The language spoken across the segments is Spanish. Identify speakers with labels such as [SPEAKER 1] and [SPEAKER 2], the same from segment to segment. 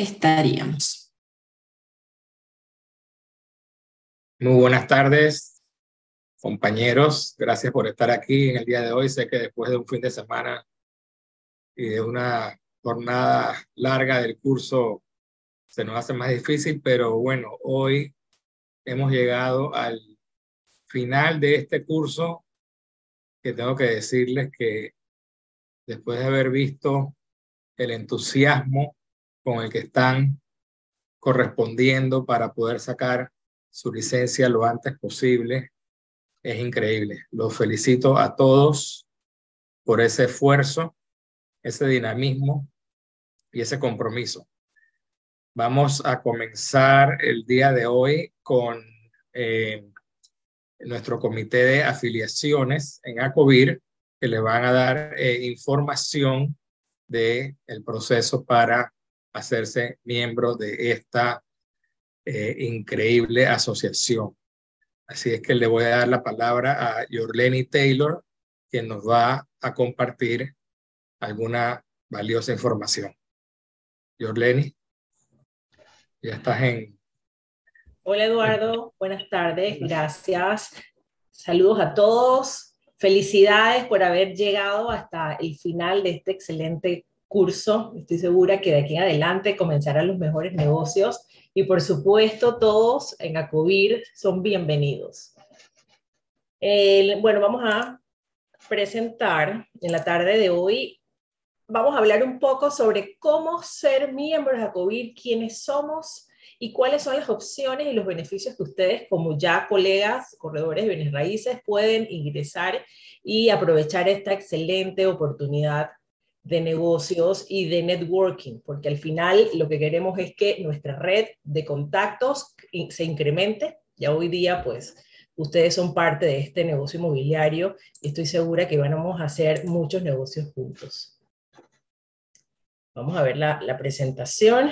[SPEAKER 1] estaríamos.
[SPEAKER 2] Muy buenas tardes, compañeros. Gracias por estar aquí en el día de hoy. Sé que después de un fin de semana y de una jornada larga del curso se nos hace más difícil, pero bueno, hoy hemos llegado al final de este curso que tengo que decirles que después de haber visto el entusiasmo con el que están correspondiendo para poder sacar su licencia lo antes posible, es increíble. Los felicito a todos por ese esfuerzo, ese dinamismo y ese compromiso. Vamos a comenzar el día de hoy con eh, nuestro comité de afiliaciones en ACOVIR, que le van a dar eh, información del el proceso para hacerse miembro de esta eh, increíble asociación. Así es que le voy a dar la palabra a Yorleni Taylor, quien nos va a compartir alguna valiosa información. Yorleni, ya estás en...
[SPEAKER 3] Hola Eduardo, buenas tardes, gracias. Saludos a todos. Felicidades por haber llegado hasta el final de este excelente curso. Estoy segura que de aquí en adelante comenzarán los mejores negocios y por supuesto todos en ACOVIR son bienvenidos. bueno, vamos a presentar en la tarde de hoy, vamos a hablar un poco sobre cómo ser miembros de ACOVIR, quiénes somos y cuáles son las opciones y los beneficios que ustedes como ya colegas, corredores de bienes raíces, pueden ingresar y aprovechar esta excelente oportunidad de negocios y de networking, porque al final lo que queremos es que nuestra red de contactos se incremente. Ya hoy día, pues, ustedes son parte de este negocio inmobiliario y estoy segura que vamos a hacer muchos negocios juntos. Vamos a ver la, la presentación.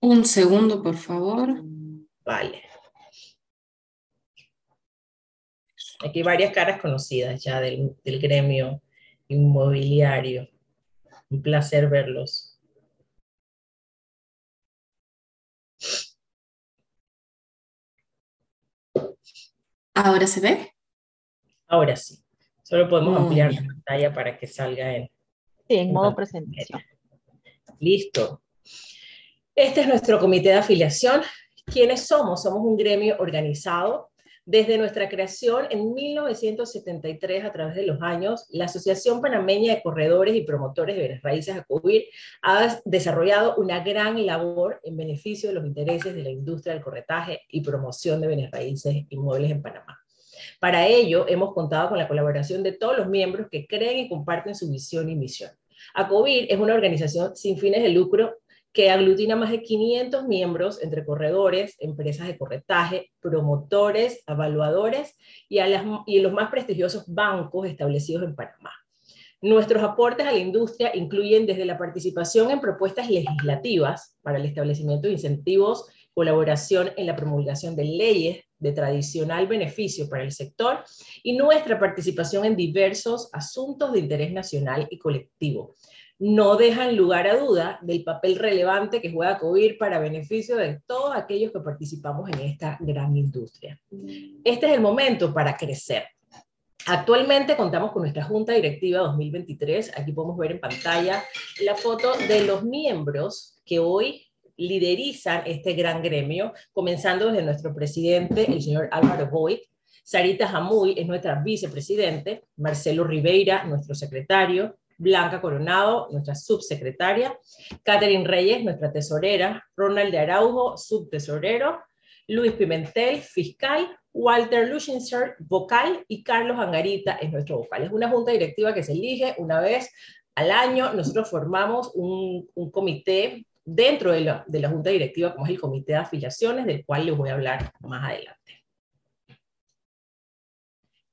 [SPEAKER 1] Un segundo, por favor.
[SPEAKER 3] Vale. Aquí hay varias caras conocidas ya del, del gremio inmobiliario. Un placer verlos.
[SPEAKER 1] ¿Ahora se ve?
[SPEAKER 3] Ahora sí. Solo podemos ampliar la pantalla para que salga en,
[SPEAKER 4] sí, en modo presentación.
[SPEAKER 3] Listo. Este es nuestro comité de afiliación. ¿Quiénes somos? Somos un gremio organizado desde nuestra creación en 1973, a través de los años, la Asociación Panameña de Corredores y Promotores de Bienes Raíces, ACOBIR, ha desarrollado una gran labor en beneficio de los intereses de la industria del corretaje y promoción de bienes raíces inmuebles en Panamá. Para ello, hemos contado con la colaboración de todos los miembros que creen y comparten su visión y misión. ACOBIR es una organización sin fines de lucro que aglutina más de 500 miembros entre corredores, empresas de corretaje, promotores, evaluadores y, a las, y los más prestigiosos bancos establecidos en Panamá. Nuestros aportes a la industria incluyen desde la participación en propuestas legislativas para el establecimiento de incentivos, colaboración en la promulgación de leyes de tradicional beneficio para el sector y nuestra participación en diversos asuntos de interés nacional y colectivo, no dejan lugar a duda del papel relevante que juega COVIR para beneficio de todos aquellos que participamos en esta gran industria. Este es el momento para crecer. Actualmente contamos con nuestra Junta Directiva 2023. Aquí podemos ver en pantalla la foto de los miembros que hoy liderizan este gran gremio, comenzando desde nuestro presidente, el señor Álvaro Boyd, Sarita Jamuy es nuestra vicepresidente, Marcelo Ribeira, nuestro secretario, Blanca Coronado, nuestra subsecretaria, Catherine Reyes, nuestra tesorera, Ronald de Araujo, subtesorero, Luis Pimentel, fiscal, Walter Lushinser, vocal, y Carlos Angarita es nuestro vocal. Es una junta directiva que se elige una vez al año. Nosotros formamos un, comité dentro de la, de la junta directiva, como es el comité de afiliaciones, del cual les voy a hablar más adelante.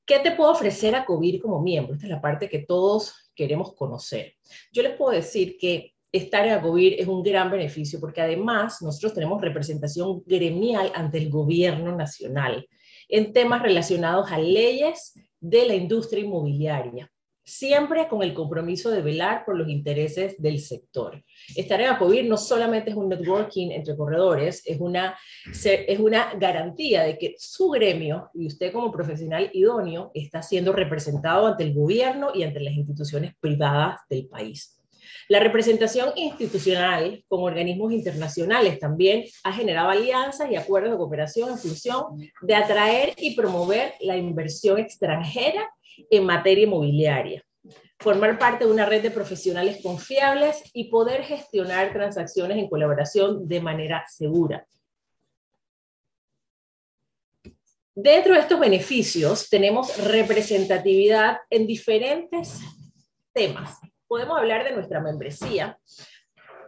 [SPEAKER 3] ¿Qué te puedo ofrecer a COVIR como miembro? Esta es la parte que todos queremos conocer. Yo les puedo decir que estar en ACOVIR es un gran beneficio porque además nosotros tenemos representación gremial ante el gobierno nacional en temas relacionados a leyes de la industria inmobiliaria. Siempre con el compromiso de velar por los intereses del sector. Estar en ACOBIR no solamente es un networking entre corredores, es una, es una garantía de que su gremio y usted como profesional idóneo está siendo representado ante el gobierno y ante las instituciones privadas del país. La representación institucional con organismos internacionales también ha generado alianzas y acuerdos de cooperación en función de atraer y promover la inversión extranjera en materia inmobiliaria, formar parte de una red de profesionales confiables y poder gestionar transacciones en colaboración de manera segura. Dentro de estos beneficios tenemos representatividad en diferentes temas. Podemos hablar de nuestra membresía.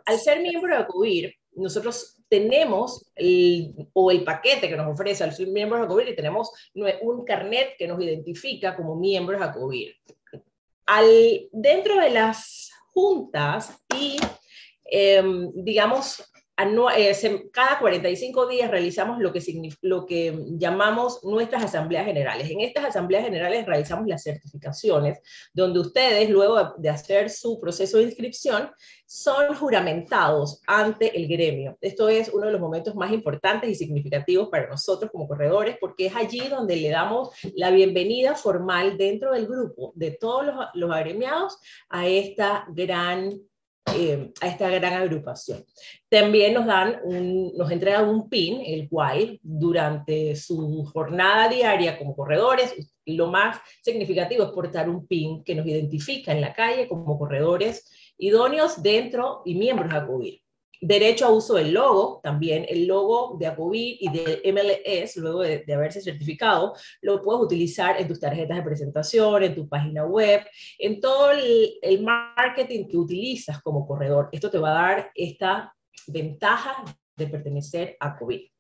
[SPEAKER 3] Al ser miembro de ACUBIR, nosotros tenemos el, o el paquete que nos ofrece al miembro de ACOBIR y tenemos un carnet que nos identifica como miembros de ACOBIR. Al, dentro de las juntas y, em, digamos, cada 45 días realizamos lo que, lo que llamamos nuestras asambleas generales. En estas asambleas generales realizamos las certificaciones, donde ustedes, luego de hacer su proceso de inscripción, son juramentados ante el gremio. Esto es uno de los momentos más importantes y significativos para nosotros como corredores, porque es allí donde le damos la bienvenida formal dentro del grupo de todos los, los agremiados a esta gran eh, a esta gran agrupación. También nos dan un, nos entregan un PIN, el cual durante su jornada diaria como corredores, lo más significativo es portar un PIN que nos identifica en la calle como corredores idóneos dentro y miembros de ACUBIR. Derecho a uso del logo, también el logo de ACOBIR y de MLS, luego de, haberse certificado, lo puedes utilizar en tus tarjetas de presentación, en tu página web, en todo el, marketing que utilizas como corredor. Esto te va a dar esta ventaja de pertenecer a ACOBIR.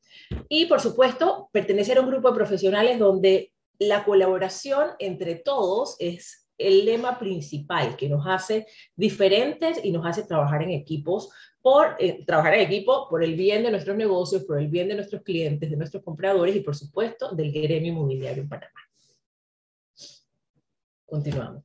[SPEAKER 3] Y por supuesto, pertenecer a un grupo de profesionales donde la colaboración entre todos es el lema principal que nos hace diferentes y nos hace trabajar en equipos por eh, trabajar en equipo por el bien de nuestros negocios, por el bien de nuestros clientes, de nuestros compradores y por supuesto del gremio inmobiliario en Panamá. Continuamos.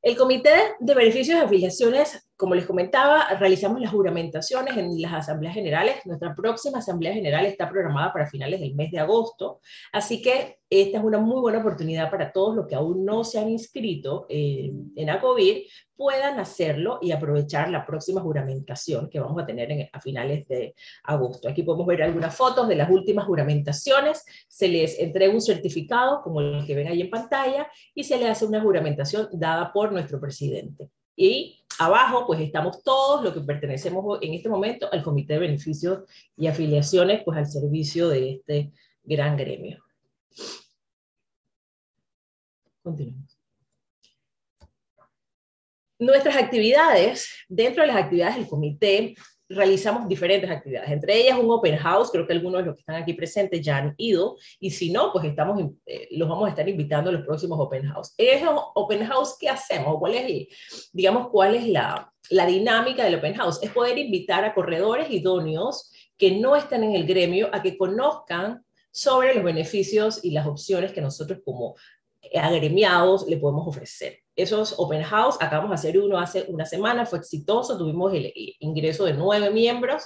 [SPEAKER 3] El Comité de Beneficios de Afiliaciones, como les comentaba, realizamos las juramentaciones en las asambleas generales. Nuestra próxima asamblea general está programada para finales del mes de agosto, así que esta es una muy buena oportunidad para todos los que aún no se han inscrito en, en ACOBIR, puedan hacerlo y aprovechar la próxima juramentación que vamos a tener a finales de agosto. Aquí podemos ver algunas fotos de las últimas juramentaciones. Se les entrega un certificado, como el que ven ahí en pantalla, y se le hace una juramentación dada por nuestro presidente. Y abajo, pues estamos todos los que pertenecemos en este momento al Comité de Beneficios y Afiliaciones, pues al servicio de este gran gremio. Continuamos. Nuestras actividades, dentro de las actividades del comité, realizamos diferentes actividades, entre ellas un open house, creo que algunos de los que están aquí presentes ya han ido, y si no, pues estamos, eh, los vamos a estar invitando a los próximos open house. ¿Es open house qué hacemos? ¿Cuál es, digamos, cuál es la, la dinámica del open house? Es poder invitar a corredores idóneos que no están en el gremio a que conozcan sobre los beneficios y las opciones que nosotros como agremiados le podemos ofrecer. Esos open house, acabamos de hacer uno hace una semana, fue exitoso, tuvimos el ingreso de nueve miembros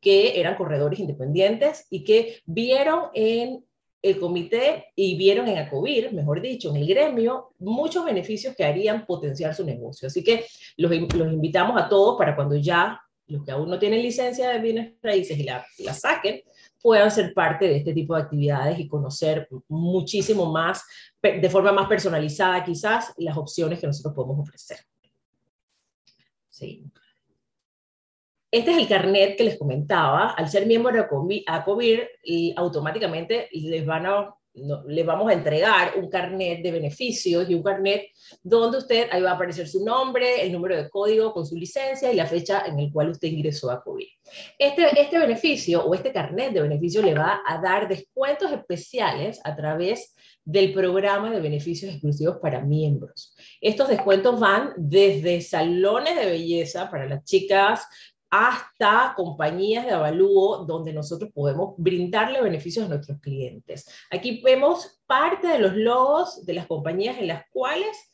[SPEAKER 3] que eran corredores independientes y que vieron en el comité y vieron en ACOBIR, mejor dicho, en el gremio, muchos beneficios que harían potenciar su negocio. Así que los, invitamos a todos para cuando ya los que aún no tienen licencia de bienes raíces y la, la saquen, puedan ser parte de este tipo de actividades y conocer muchísimo más, de forma más personalizada quizás, las opciones que nosotros podemos ofrecer. Sí. Este es el carnet que les comentaba. Al ser miembro de ACOBIR, y automáticamente les van a le vamos a entregar un carnet de beneficios y un carnet donde usted, ahí va a aparecer su nombre, el número de código con su licencia y la fecha en el cual usted ingresó a COVID. Este, este beneficio o este carnet de beneficios le va a dar descuentos especiales a través del programa de beneficios exclusivos para miembros. Estos descuentos van desde salones de belleza para las chicas hasta compañías de avalúo donde nosotros podemos brindarle beneficios a nuestros clientes. Aquí vemos parte de los logos de las compañías en las cuales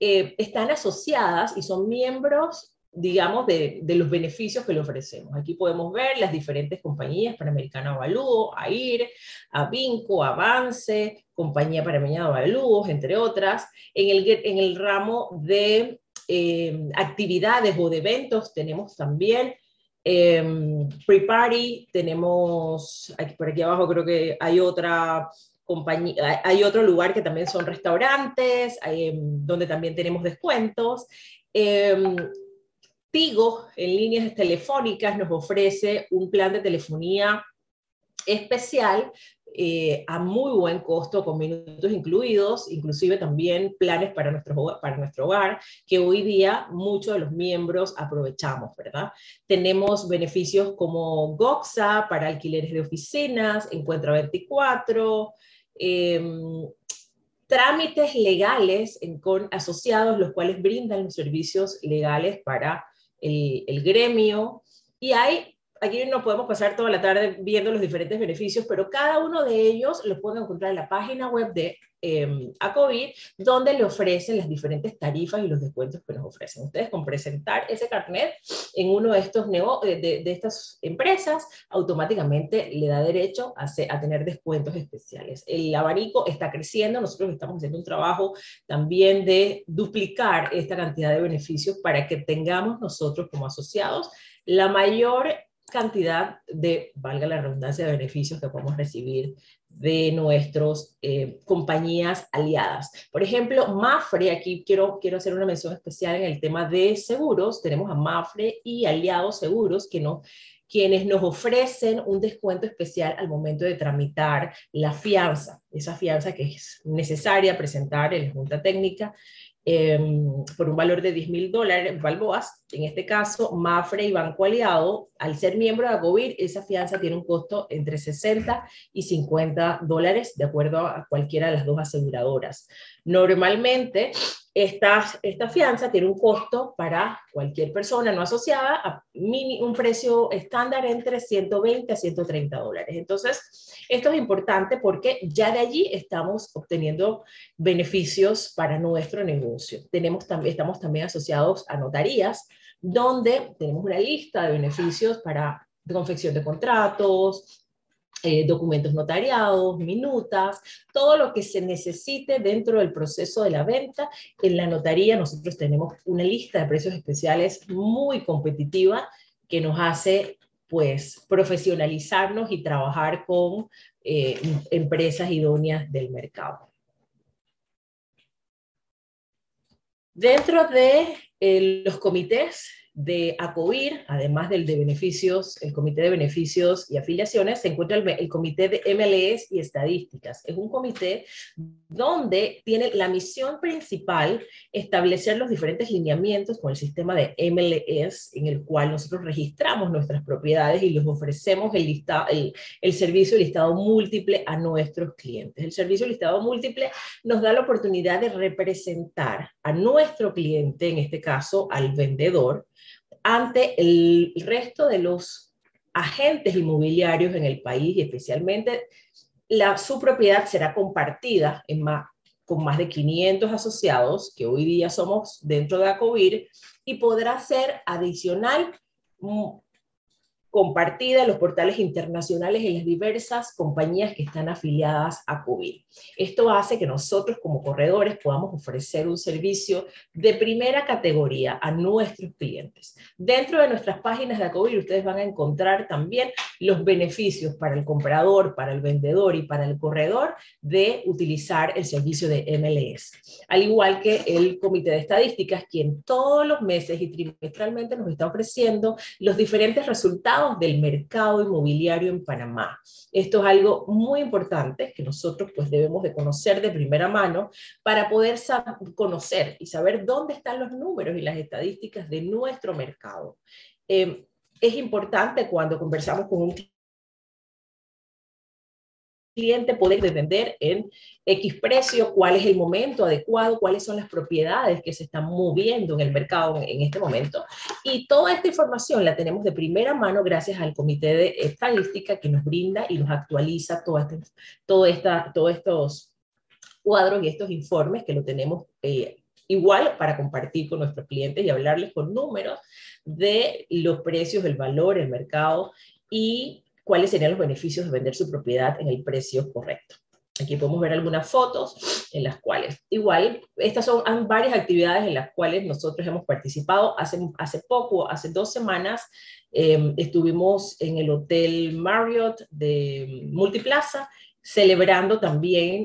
[SPEAKER 3] eh, están asociadas y son miembros digamos, de, los beneficios que le ofrecemos. Aquí podemos ver las diferentes compañías, Panamericana Avalúo, AIR, Avinco, Avance, Compañía Panamericana Avalúos, entre otras. En el, en el ramo de eh, actividades o de eventos tenemos también eh, Pre-Party, tenemos, aquí, por aquí abajo creo que hay otra compañía, hay otro lugar que también son restaurantes, em, donde también tenemos descuentos. Em, Tigo en líneas telefónicas nos ofrece un plan de telefonía especial eh, a muy buen costo, con minutos incluidos, inclusive también planes para nuestro, para nuestro hogar, que hoy día muchos de los miembros aprovechamos, ¿verdad? Tenemos beneficios como GOXA para alquileres de oficinas, Encuentra 24, em, trámites legales con asociados, los cuales brindan los servicios legales para el, gremio, y hay aquí no podemos pasar toda la tarde viendo los diferentes beneficios, pero cada uno de ellos los pueden encontrar en la página web de eh, ACOVID, donde le ofrecen las diferentes tarifas y los descuentos que nos ofrecen. Ustedes con presentar ese carnet en uno de, estos de, de, estas empresas, automáticamente le da derecho a, a tener descuentos especiales. El abanico está creciendo, nosotros estamos haciendo un trabajo también de duplicar esta cantidad de beneficios para que tengamos nosotros como asociados la mayor cantidad de, valga la redundancia, de beneficios que podemos recibir de nuestras eh, compañías aliadas. Por ejemplo, Mafre, aquí quiero, quiero hacer una mención especial en el tema de seguros. Tenemos a Mafre y Aliados Seguros que no, quienes nos ofrecen un descuento especial al momento de tramitar la fianza, esa fianza que es necesaria presentar en la Junta Técnica Em, por un valor de 10 mil dólares, balboas, en este caso, Mafre y Banco Aliado, al ser miembro de AGOVIR, esa fianza tiene un costo entre 60 y 50 dólares, de acuerdo a cualquiera de las dos aseguradoras. Normalmente, esta, esta fianza tiene un costo para cualquier persona no asociada a mini, un precio estándar entre 120 a 130 dólares. Entonces, esto es importante porque ya de allí estamos obteniendo beneficios para nuestro negocio. Tenemos estamos también asociados a notarías, donde tenemos una lista de beneficios para confección de contratos, eh, documentos notariados, minutas, todo lo que se necesite dentro del proceso de la venta. En la notaría nosotros tenemos una lista de precios especiales muy competitiva que nos hace pues profesionalizarnos y trabajar con eh, empresas idóneas del mercado. Dentro de eh, los comités de ACOIR, además del de beneficios, el Comité de Beneficios y Afiliaciones, se encuentra el, Comité de MLS y Estadísticas. Es un comité donde tiene la misión principal establecer los diferentes lineamientos con el sistema de MLS, en el cual nosotros registramos nuestras propiedades y les ofrecemos el, el, servicio listado múltiple a nuestros clientes. El servicio listado múltiple nos da la oportunidad de representar a nuestro cliente, en este caso al vendedor, ante el resto de los agentes inmobiliarios en el país y especialmente la, su propiedad será compartida con más de 500 asociados que hoy día somos dentro de ACOVIR y podrá ser adicional mm, compartida en los portales internacionales en las diversas compañías que están afiliadas a COVID. Esto hace que nosotros como corredores podamos ofrecer un servicio de primera categoría a nuestros clientes. Dentro de nuestras páginas de COVID ustedes van a encontrar también los beneficios para el comprador, para el vendedor y para el corredor de utilizar el servicio de MLS. Al igual que el Comité de Estadísticas, quien todos los meses y trimestralmente nos está ofreciendo los diferentes resultados del mercado inmobiliario en Panamá. Esto es algo muy importante que nosotros pues debemos de conocer de primera mano para poder conocer y saber dónde están los números y las estadísticas de nuestro mercado. Eh, es importante cuando conversamos con un cliente poder vender en X precio, cuál es el momento adecuado, cuáles son las propiedades que se están moviendo en el mercado en este momento. Y toda esta información la tenemos de primera mano gracias al Comité de Estadística que nos brinda y nos actualiza todo este, esta, todos estos cuadros y estos informes que lo tenemos eh, igual para compartir con nuestros clientes y hablarles con números de los precios, el valor, el mercado y cuáles serían los beneficios de vender su propiedad en el precio correcto. Aquí podemos ver algunas fotos en las cuales, igual, estas son varias actividades en las cuales nosotros hemos participado. Hace, hace poco, hace dos semanas, em, estuvimos en el Hotel Marriott de Multiplaza, celebrando también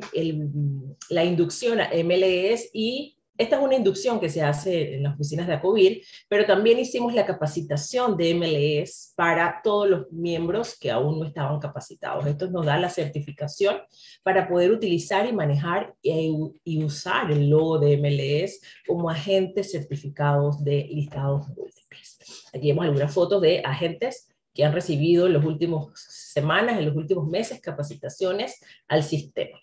[SPEAKER 3] la inducción a MLEs y esta es una inducción que se hace en las oficinas de ACOBIR, pero también hicimos la capacitación de MLS para todos los miembros que aún no estaban capacitados. Esto nos da la certificación para poder utilizar y manejar y, usar el logo de MLS como agentes certificados de listados múltiples. Aquí vemos algunas fotos de agentes que han recibido en las últimas semanas, en los últimos meses, capacitaciones al sistema.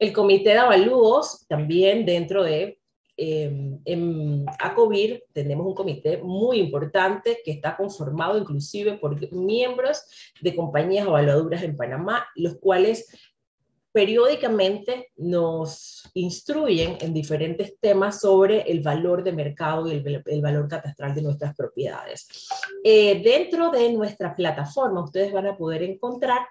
[SPEAKER 3] El comité de avalúos, también dentro de eh, en ACOBIR tenemos un comité muy importante que está conformado inclusive por miembros de compañías evaluadoras en Panamá, los cuales periódicamente nos instruyen en diferentes temas sobre el valor de mercado y el, valor catastral de nuestras propiedades. Eh, dentro de nuestra plataforma ustedes van a poder encontrar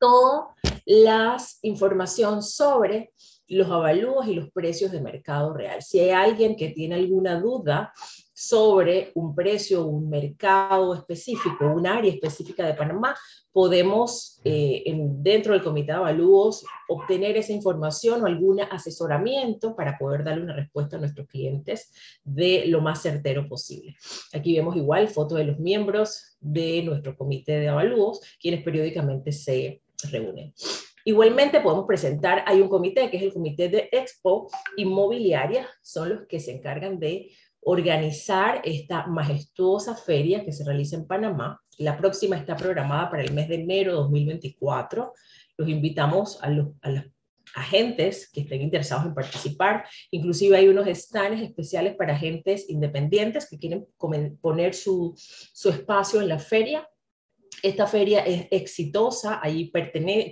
[SPEAKER 3] toda la información sobre los avalúos y los precios de mercado real. Si hay alguien que tiene alguna duda sobre un precio, un mercado específico, un área específica de Panamá, podemos eh, dentro del comité de avalúos obtener esa información o algún asesoramiento para poder darle una respuesta a nuestros clientes de lo más certero posible. Aquí vemos igual fotos de los miembros de nuestro comité de avalúos, quienes periódicamente se reúnen. Igualmente podemos presentar, hay un comité que es el comité de Expo Inmobiliaria, son los que se encargan de organizar esta majestuosa feria que se realiza en Panamá. La próxima está programada para el mes de enero de 2024. Los invitamos a los, agentes que estén interesados en participar. Inclusive hay unos stands especiales para agentes independientes que quieren poner su, su espacio en la feria esta feria es exitosa, ahí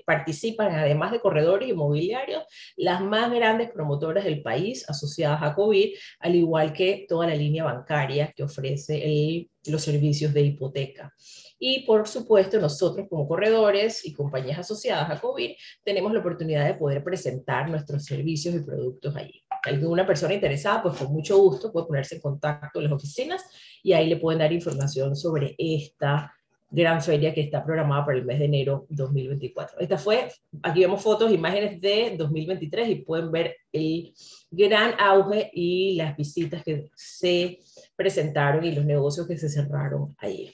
[SPEAKER 3] participan, además de corredores inmobiliarios, las más grandes promotoras del país asociadas a COVID, al igual que toda la línea bancaria que ofrece los servicios de hipoteca. Y por supuesto, nosotros como corredores y compañías asociadas a COVID, tenemos la oportunidad de poder presentar nuestros servicios y productos allí. Alguna persona interesada, pues con mucho gusto puede ponerse en contacto en las oficinas y ahí le pueden dar información sobre esta gran feria que está programada para el mes de enero 2024. Esta fue, aquí vemos fotos, imágenes de 2023 y pueden ver el gran auge y las visitas que se presentaron y los negocios que se cerraron ayer.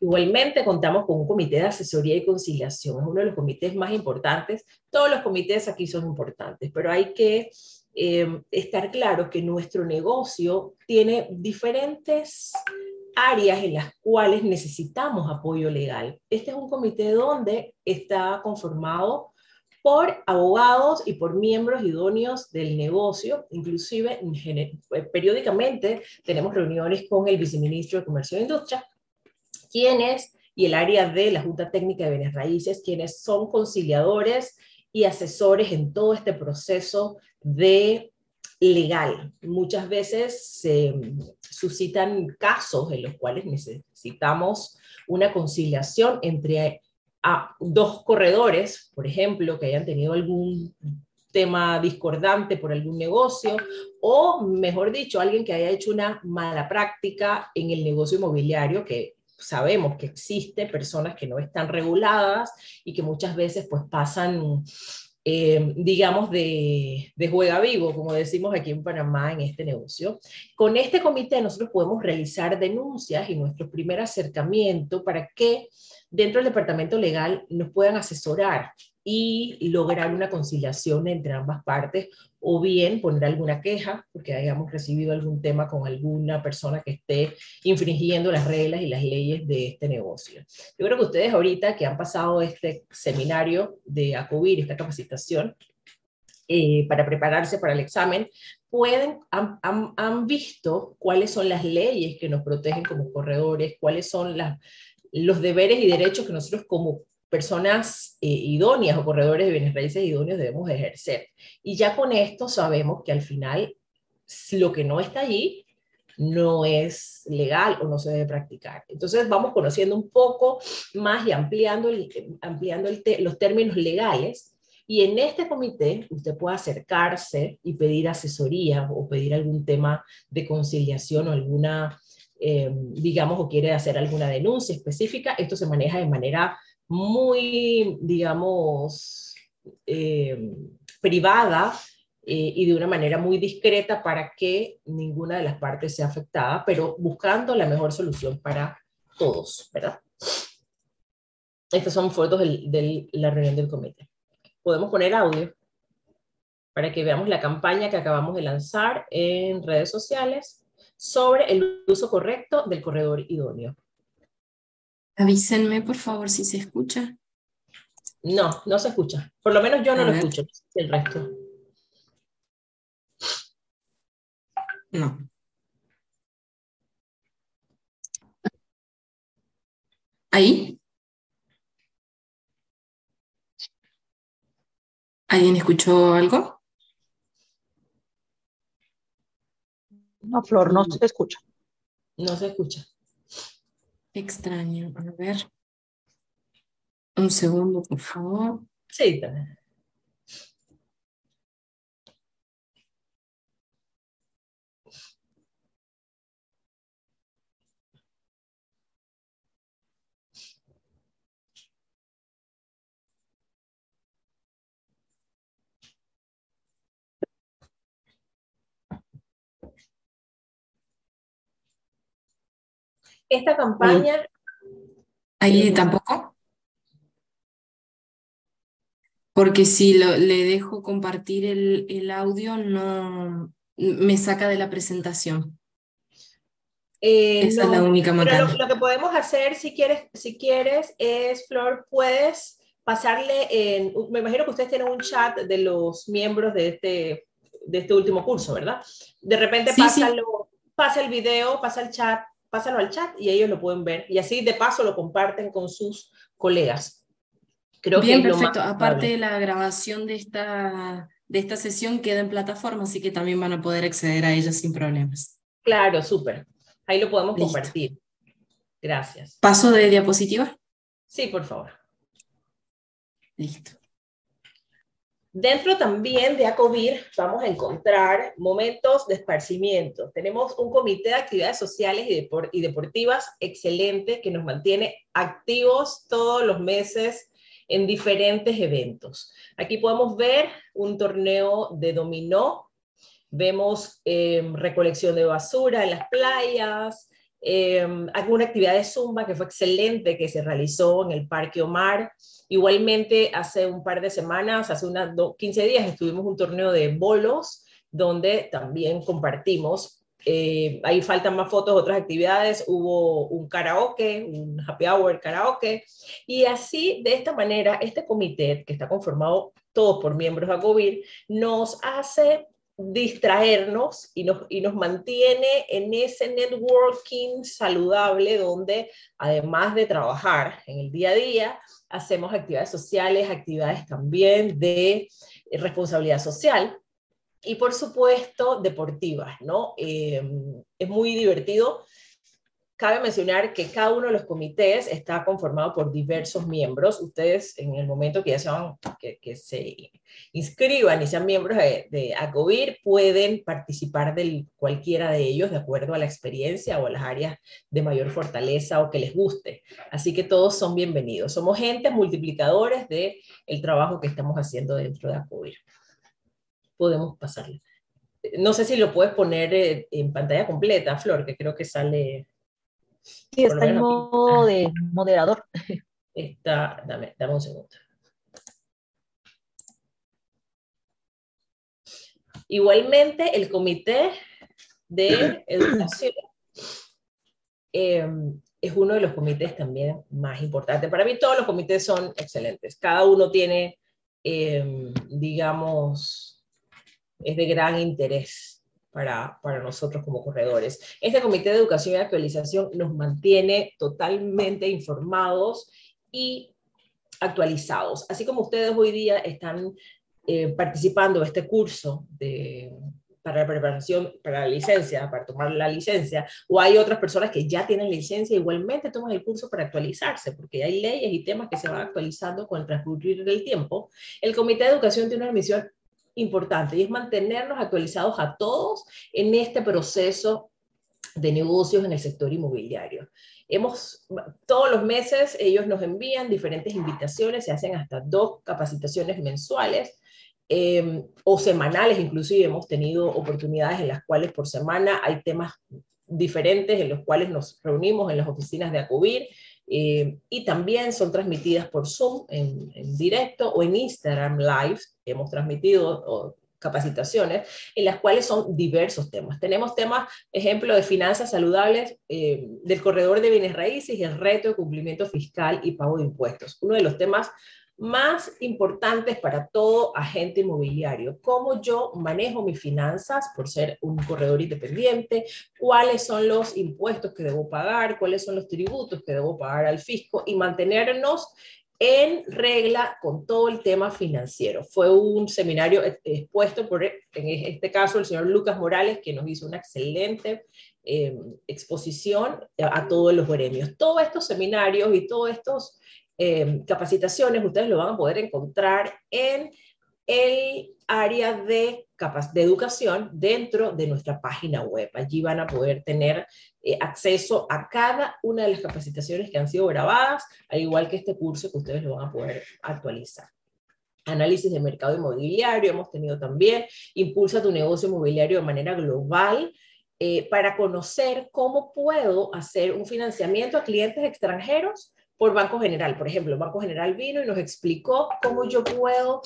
[SPEAKER 3] Igualmente contamos con un comité de asesoría y conciliación, es uno de los comités más importantes. Todos los comités aquí son importantes, pero hay que eh, estar claro que nuestro negocio tiene diferentes áreas en las cuales necesitamos apoyo legal. Este es un comité donde está conformado por abogados y por miembros idóneos del negocio, inclusive eh, periódicamente tenemos reuniones con el viceministro de Comercio e Industria, quienes, y el área de la Junta Técnica de Bienes Raíces, quienes son conciliadores y asesores en todo este proceso de legal. Muchas veces se suscitan casos en los cuales necesitamos una conciliación entre a dos corredores, por ejemplo, que hayan tenido algún tema discordante por algún negocio, o mejor dicho, alguien que haya hecho una mala práctica en el negocio inmobiliario, que sabemos que existe personas que no están reguladas y que muchas veces pues pasan, eh, digamos, de, de juega vivo, como decimos aquí en Panamá en este negocio. Con este comité nosotros podemos realizar denuncias y nuestro primer acercamiento para que dentro del departamento legal nos puedan asesorar y lograr una conciliación entre ambas partes o bien poner alguna queja porque hayamos recibido algún tema con alguna persona que esté infringiendo las reglas y las leyes de este negocio. Yo creo que ustedes ahorita que han pasado este seminario de ACOBIR, esta capacitación, eh, para prepararse para el examen, pueden, han, han, visto cuáles son las leyes que nos protegen como corredores, cuáles son las, los deberes y derechos que nosotros como personas eh, idóneas o corredores de bienes raíces idóneos debemos ejercer. Y ya con esto sabemos que al final lo que no está allí no es legal o no se debe practicar. Entonces vamos conociendo un poco más y ampliando, ampliando los términos legales. Y en este comité usted puede acercarse y pedir asesoría o pedir algún tema de conciliación o alguna, eh, digamos, o quiere hacer alguna denuncia específica. Esto se maneja de manera muy, digamos, eh, privada eh, y de una manera muy discreta para que ninguna de las partes sea afectada, pero buscando la mejor solución para todos, ¿verdad? Estas son fotos de la reunión del comité. Podemos poner audio para que veamos la campaña que acabamos de lanzar en redes sociales sobre el uso correcto del corredor idóneo.
[SPEAKER 1] Avísenme, por favor, si se escucha.
[SPEAKER 3] No, no se escucha. Por lo menos yo no lo escucho, el resto.
[SPEAKER 1] No. ¿Ahí? ¿Alguien escuchó algo?
[SPEAKER 4] No, Flor, no se escucha.
[SPEAKER 3] No se escucha.
[SPEAKER 1] Extraño. A ver. Un segundo, por favor.
[SPEAKER 3] Sí, también. Esta campaña...
[SPEAKER 1] ¿Ahí tampoco? Porque si le dejo compartir el, audio, no me saca de la presentación.
[SPEAKER 3] Eh, Esa es la única manera. Lo, lo, que podemos hacer, si quieres, si quieres, es, Flor, puedes pasarle en, me imagino que ustedes tienen un chat de los miembros de este, de este último curso, ¿verdad? De repente pasa el video, pasa el chat pásalo al chat y ellos lo pueden ver. Y así de paso lo comparten con sus colegas.
[SPEAKER 1] Creo Bien, que perfecto. Aparte de la grabación de esta, de esta sesión queda en plataforma, así que también van a poder acceder a ella sin problemas.
[SPEAKER 3] Claro, súper. Ahí lo podemos compartir. Gracias.
[SPEAKER 1] ¿Paso de diapositiva?
[SPEAKER 3] Sí, por favor.
[SPEAKER 1] Listo.
[SPEAKER 3] Dentro también de ACOVIR vamos a encontrar momentos de esparcimiento. Tenemos un comité de actividades sociales y, deportivas excelente que nos mantiene activos todos los meses en diferentes eventos. Aquí podemos ver un torneo de dominó, vemos em, recolección de basura en las playas, eh, alguna actividad de Zumba que fue excelente, que se realizó en el Parque Omar. Igualmente, hace un par de semanas, hace unas 15 días, estuvimos un torneo de bolos, donde también compartimos. Eh, ahí faltan más fotos, otras actividades. Hubo un karaoke, un happy hour karaoke. Y así, de esta manera, este comité, que está conformado todos por miembros de ACOVIR, nos hace distraernos y nos, y nos mantiene en ese networking saludable donde además de trabajar en el día a día, hacemos actividades sociales, actividades también de responsabilidad social y por supuesto deportivas, ¿no? Eh, es muy divertido Cabe mencionar que cada uno de los comités está conformado por diversos miembros. Ustedes, en el momento que ya sean, que, se inscriban y sean miembros de, de, ACOVIR, pueden participar de cualquiera de ellos de acuerdo a la experiencia o a las áreas de mayor fortaleza o que les guste. Así que todos son bienvenidos. Somos gentes multiplicadores del el trabajo que estamos haciendo dentro de ACOVIR. Podemos pasarle. No sé si lo puedes poner eh, en pantalla completa, Flor, que creo que sale
[SPEAKER 4] Sí, está en modo de moderador.
[SPEAKER 3] Está, dame, dame un segundo. Igualmente, el comité de educación em, es uno de los comités también más importantes. Para mí todos los comités son excelentes. Cada uno tiene, em, digamos, es de gran interés para, para, nosotros como corredores. Este Comité de Educación y Actualización nos mantiene totalmente informados y actualizados. Así como ustedes hoy día están eh, participando de este curso de, para la preparación, para la licencia, para tomar la licencia, o hay otras personas que ya tienen licencia, igualmente toman el curso para actualizarse, porque hay leyes y temas que se van actualizando con el transcurrir del tiempo. El Comité de Educación tiene una misión importante y es mantenernos actualizados a todos en este proceso de negocios en el sector inmobiliario. Hemos, todos los meses ellos nos envían diferentes invitaciones, se hacen hasta dos capacitaciones mensuales Em, o semanales, inclusive hemos tenido oportunidades en las cuales por semana hay temas diferentes en los cuales nos reunimos en las oficinas de Acubir em, y también son transmitidas por Zoom en, directo o en Instagram Live. Hemos transmitido capacitaciones en las cuales son diversos temas. Tenemos temas, ejemplo, de finanzas saludables em, del corredor de bienes raíces y el reto de cumplimiento fiscal y pago de impuestos. Uno de los temas más importantes para todo agente inmobiliario. Cómo yo manejo mis finanzas por ser un corredor independiente, cuáles son los impuestos que debo pagar, cuáles son los tributos que debo pagar al fisco y mantenernos en regla con todo el tema financiero. Fue un seminario expuesto por, en este caso, el señor Lucas Morales, que nos hizo una excelente eh, exposición a todos los gremios. Todos estos seminarios y todos estos Em, capacitaciones, ustedes lo van a poder encontrar en el área de, de educación dentro de nuestra página web. Allí van a poder tener eh, acceso a cada una de las capacitaciones que han sido grabadas, al igual que este curso que ustedes lo van a poder actualizar. Análisis de mercado inmobiliario, hemos tenido también, impulsa tu negocio inmobiliario de manera global, eh, para conocer cómo puedo hacer un financiamiento a clientes extranjeros por Banco General. Por ejemplo, Banco General vino y nos explicó cómo yo puedo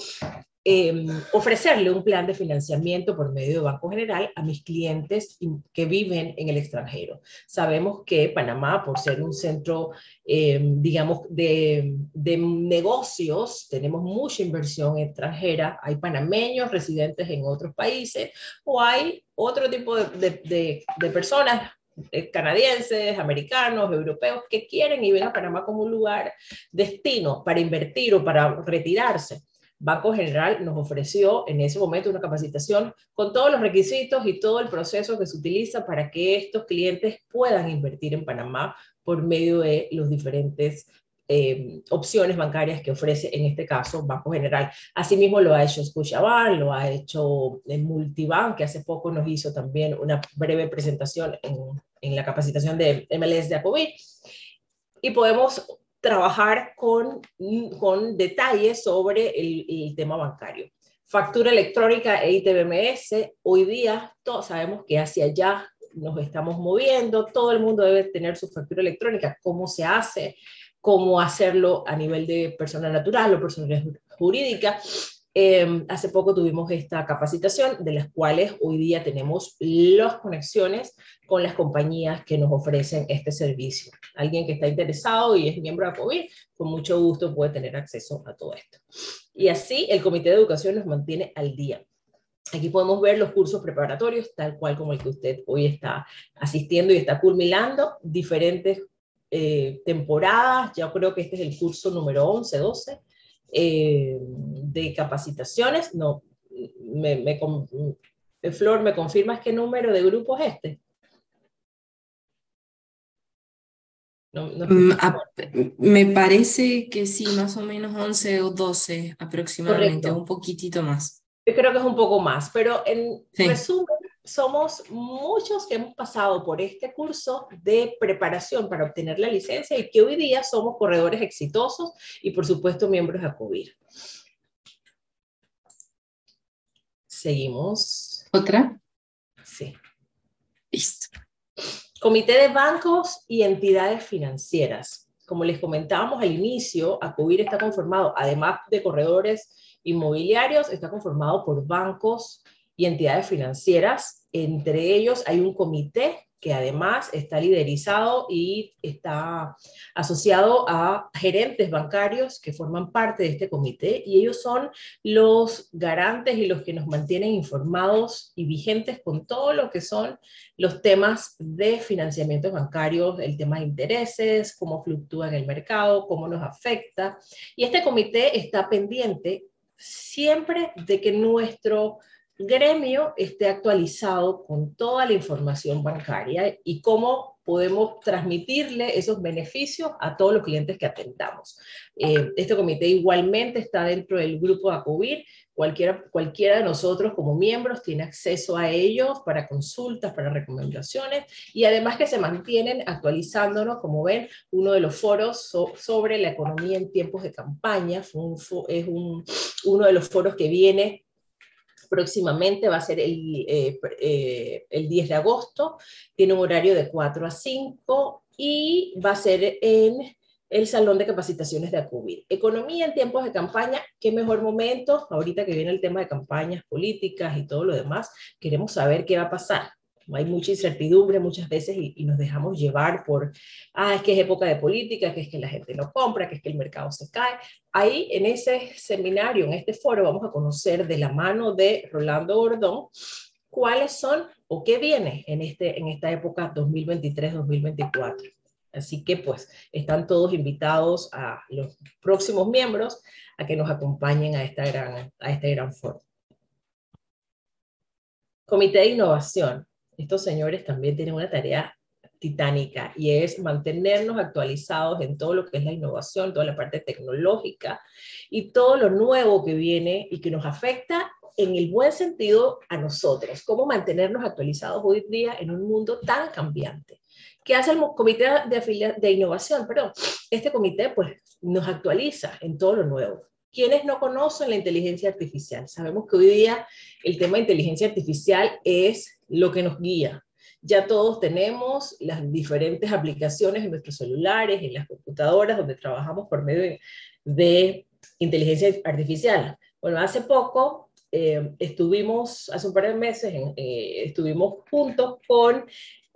[SPEAKER 3] em, ofrecerle un plan de financiamiento por medio de Banco General a mis clientes que viven en el extranjero. Sabemos que Panamá, por ser un centro, em, digamos, de, de, negocios, tenemos mucha inversión extranjera. Hay panameños residentes en otros países o hay otro tipo de, de, de personas canadienses, americanos, europeos que quieren y ven a Panamá como un lugar destino para invertir o para retirarse. Banco General nos ofreció en ese momento una capacitación con todos los requisitos y todo el proceso que se utiliza para que estos clientes puedan invertir en Panamá por medio de los diferentes eh, opciones bancarias que ofrece, en este caso, Banco General. Asimismo, lo ha hecho Scotiabank, lo ha hecho Multibank, que hace poco nos hizo también una breve presentación en, en la capacitación de MLS de ACOBI. Y podemos trabajar con, con detalles sobre el, el tema bancario. Factura electrónica e ITBMS, hoy día todos sabemos que hacia allá nos estamos moviendo, todo el mundo debe tener su factura electrónica, cómo se hace, cómo hacerlo a nivel de persona natural o persona jurídica. Em, hace poco tuvimos esta capacitación, de las cuales hoy día tenemos las conexiones con las compañías que nos ofrecen este servicio. Alguien que está interesado y es miembro de COVID, con mucho gusto puede tener acceso a todo esto. Y así el Comité de Educación nos mantiene al día. Aquí podemos ver los cursos preparatorios, tal cual como el que usted hoy está asistiendo y está culminando, diferentes eh, temporadas, ya creo que este es el curso número 11, 12, eh, de capacitaciones. No, me, me, Flor, ¿me confirmas qué número de grupo es este?
[SPEAKER 1] Mm, me parece que sí, más o menos 11 o 12 aproximadamente, un poquitito más.
[SPEAKER 3] Yo creo que es un poco más, pero en resumen, somos muchos que hemos pasado por este curso de preparación para obtener la licencia y que hoy día somos corredores exitosos y por supuesto miembros de ACOBIR. Seguimos.
[SPEAKER 1] ¿Otra?
[SPEAKER 3] Sí.
[SPEAKER 1] Listo.
[SPEAKER 3] Comité de bancos y entidades financieras. Como les comentábamos al inicio, ACOBIR está conformado, además de corredores inmobiliarios, está conformado por bancos y entidades financieras. Entre ellos hay un comité que además está liderizado y está asociado a gerentes bancarios que forman parte de este comité y ellos son los garantes y los que nos mantienen informados y vigentes con todo lo que son los temas de financiamiento bancario, el tema de intereses, cómo fluctúa en el mercado, cómo nos afecta. Y este comité está pendiente siempre de que nuestro gremio esté actualizado con toda la información bancaria y cómo podemos transmitirle esos beneficios a todos los clientes que atendamos. Eh, este comité igualmente está dentro del grupo ACOBIR. Cualquiera, cualquiera de nosotros como miembros tiene acceso a ellos para consultas, para recomendaciones y además que se mantienen actualizándonos, como ven, uno de los foros sobre la economía en tiempos de campaña, es un, uno de los foros que viene próximamente, va a ser el, eh, eh, el 10 de agosto, tiene un horario de 4 a 5 y va a ser en el Salón de Capacitaciones de ACUBIR. Economía en tiempos de campaña, qué mejor momento, ahorita que viene el tema de campañas políticas y todo lo demás, queremos saber qué va a pasar hay mucha incertidumbre muchas veces y, nos dejamos llevar por, ah, es que es época de política, que es que la gente no compra, que es que el mercado se cae. Ahí en ese seminario, en este foro, vamos a conocer de la mano de Rolando Gordón cuáles son o qué viene en, este, en esta época 2023-2024. Así que pues están todos invitados a los próximos miembros a que nos acompañen a, esta gran, a este gran foro. Comité de Innovación estos señores también tienen una tarea titánica y es mantenernos actualizados en todo lo que es la innovación, toda la parte tecnológica y todo lo nuevo que viene y que nos afecta en el buen sentido a nosotros, cómo mantenernos actualizados hoy día en un mundo tan cambiante. ¿Qué hace el Comité de, de Innovación? Perdón, este comité pues nos actualiza en todo lo nuevo. ¿Quiénes no conocen la inteligencia artificial? Sabemos que hoy día el tema de inteligencia artificial es lo que nos guía. Ya todos tenemos las diferentes aplicaciones en nuestros celulares, en las computadoras, donde trabajamos por medio de, inteligencia artificial. Bueno, hace poco eh, estuvimos, hace un par de meses, eh, estuvimos juntos con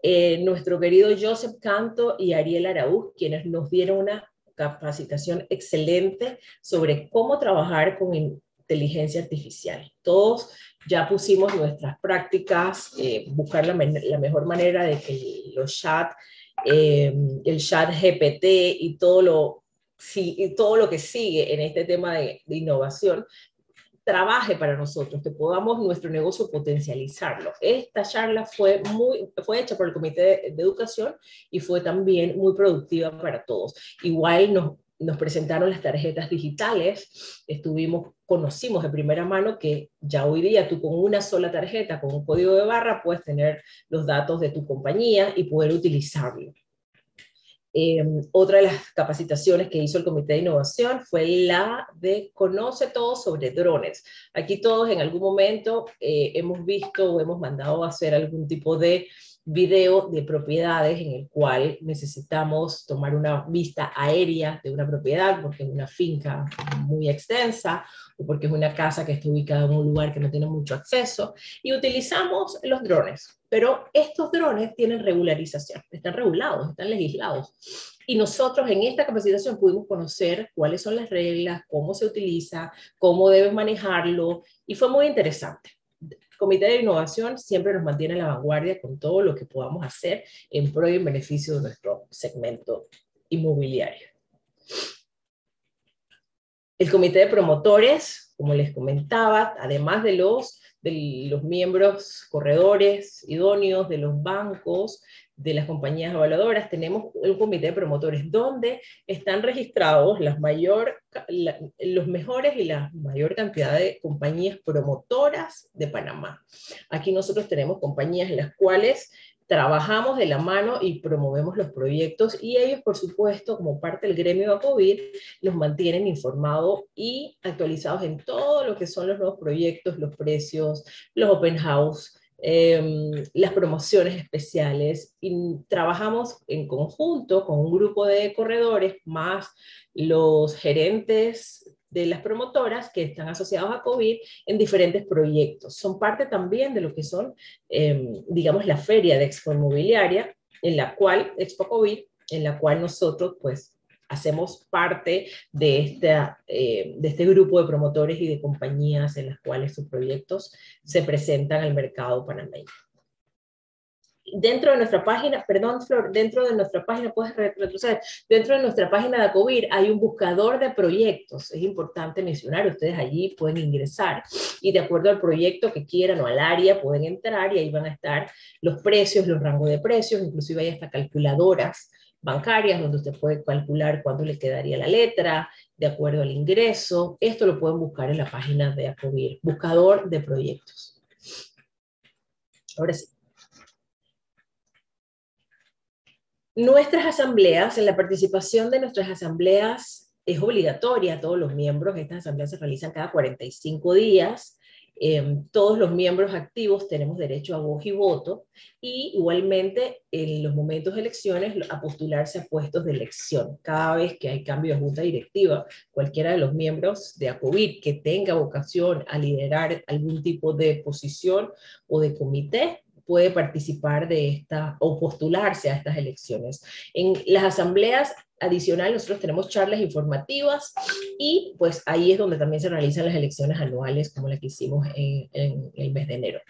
[SPEAKER 3] eh, nuestro querido Joseph Canto y Ariel Araúz, quienes nos dieron una capacitación excelente sobre cómo trabajar con inteligencia artificial. Todos ya pusimos nuestras prácticas, eh, buscar la, mejor manera de que los chat, eh, el chat GPT y todo lo, y todo lo que sigue en este tema de, innovación trabaje para nosotros, que podamos nuestro negocio potencializarlo. Esta charla fue, muy, fue hecha por el Comité de, de Educación y fue también muy productiva para todos. Igual nos nos presentaron las tarjetas digitales, estuvimos, conocimos de primera mano que ya hoy día tú con una sola tarjeta, con un código de barra, puedes tener los datos de tu compañía y poder utilizarlo. Em, otra de las capacitaciones que hizo el Comité de Innovación fue la de Conoce todo sobre drones. Aquí todos en algún momento eh, hemos visto o hemos mandado hacer algún tipo de video de propiedades en el cual necesitamos tomar una vista aérea de una propiedad porque es una finca muy extensa o porque es una casa que está ubicada en un lugar que no tiene mucho acceso y utilizamos los drones. Pero estos drones tienen regularización, están regulados, están legislados. Y nosotros en esta capacitación pudimos conocer cuáles son las reglas, cómo se utiliza, cómo debes manejarlo y fue muy interesante. Comité de Innovación siempre nos mantiene a la vanguardia con todo lo que podamos hacer en pro y en beneficio de nuestro segmento inmobiliario. El Comité de Promotores, como les comentaba, además de los, de los miembros corredores idóneos de los bancos, de las compañías evaluadoras, tenemos un comité de promotores donde están registrados las mayor, los mejores y la mayor cantidad de compañías promotoras de Panamá. Aquí nosotros tenemos compañías en las cuales trabajamos de la mano y promovemos los proyectos y ellos, por supuesto, como parte del gremio COVID, nos mantienen informados y actualizados en todo lo que son los nuevos proyectos, los precios, los open house, Em, las promociones especiales y trabajamos en conjunto con un grupo de corredores más los gerentes de las promotoras que están asociados a COVID en diferentes proyectos. Son parte también de lo que son, em, digamos, la feria de Expo Inmobiliaria, en la cual, Expo COVID, en la cual nosotros, pues, hacemos parte de, esta, eh, de este grupo de promotores y de compañías en las cuales sus proyectos se presentan al mercado panameño. Dentro de nuestra página, perdón Flor, dentro de nuestra página, puedes retroceder, dentro de nuestra página de ACOBIR hay un buscador de proyectos, es importante mencionar, ustedes allí pueden ingresar y de acuerdo al proyecto que quieran o al área pueden entrar y ahí van a estar los precios, los rangos de precios, inclusive hay hasta calculadoras bancarias donde usted puede calcular cuánto le quedaría la letra, de acuerdo al ingreso. Esto lo pueden buscar en la página de ACOBIR, buscador de proyectos. Ahora sí. Nuestras asambleas, en la participación de nuestras asambleas es obligatoria todos los miembros. Estas asambleas se realizan cada 45 días. Em, todos los miembros activos tenemos derecho a voz y voto y igualmente en los momentos de elecciones a postularse a puestos de elección. Cada vez que hay cambio de junta directiva, cualquiera de los miembros de ACOVID que tenga vocación a liderar algún tipo de posición o de comité puede participar de esta o postularse a estas elecciones. En las asambleas adicionales nosotros tenemos charlas informativas y pues ahí es donde también se realizan las elecciones anuales como la que hicimos en, en el mes de enero.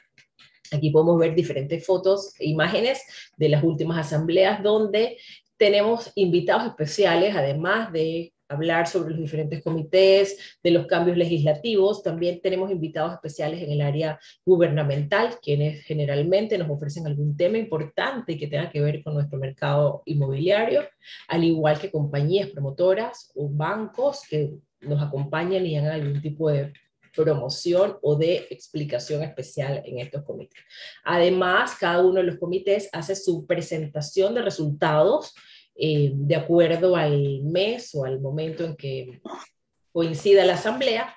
[SPEAKER 3] Aquí podemos ver diferentes fotos imágenes de las últimas asambleas donde tenemos invitados especiales, además de hablar sobre los diferentes comités, de los cambios legislativos. También tenemos invitados especiales en el área gubernamental, quienes generalmente nos ofrecen algún tema importante que tenga que ver con nuestro mercado inmobiliario, al igual que compañías promotoras o bancos que nos acompañan y hagan algún tipo de promoción o de explicación especial en estos comités. Además, cada uno de los comités hace su presentación de resultados eh, de acuerdo al mes o al momento en que coincida la asamblea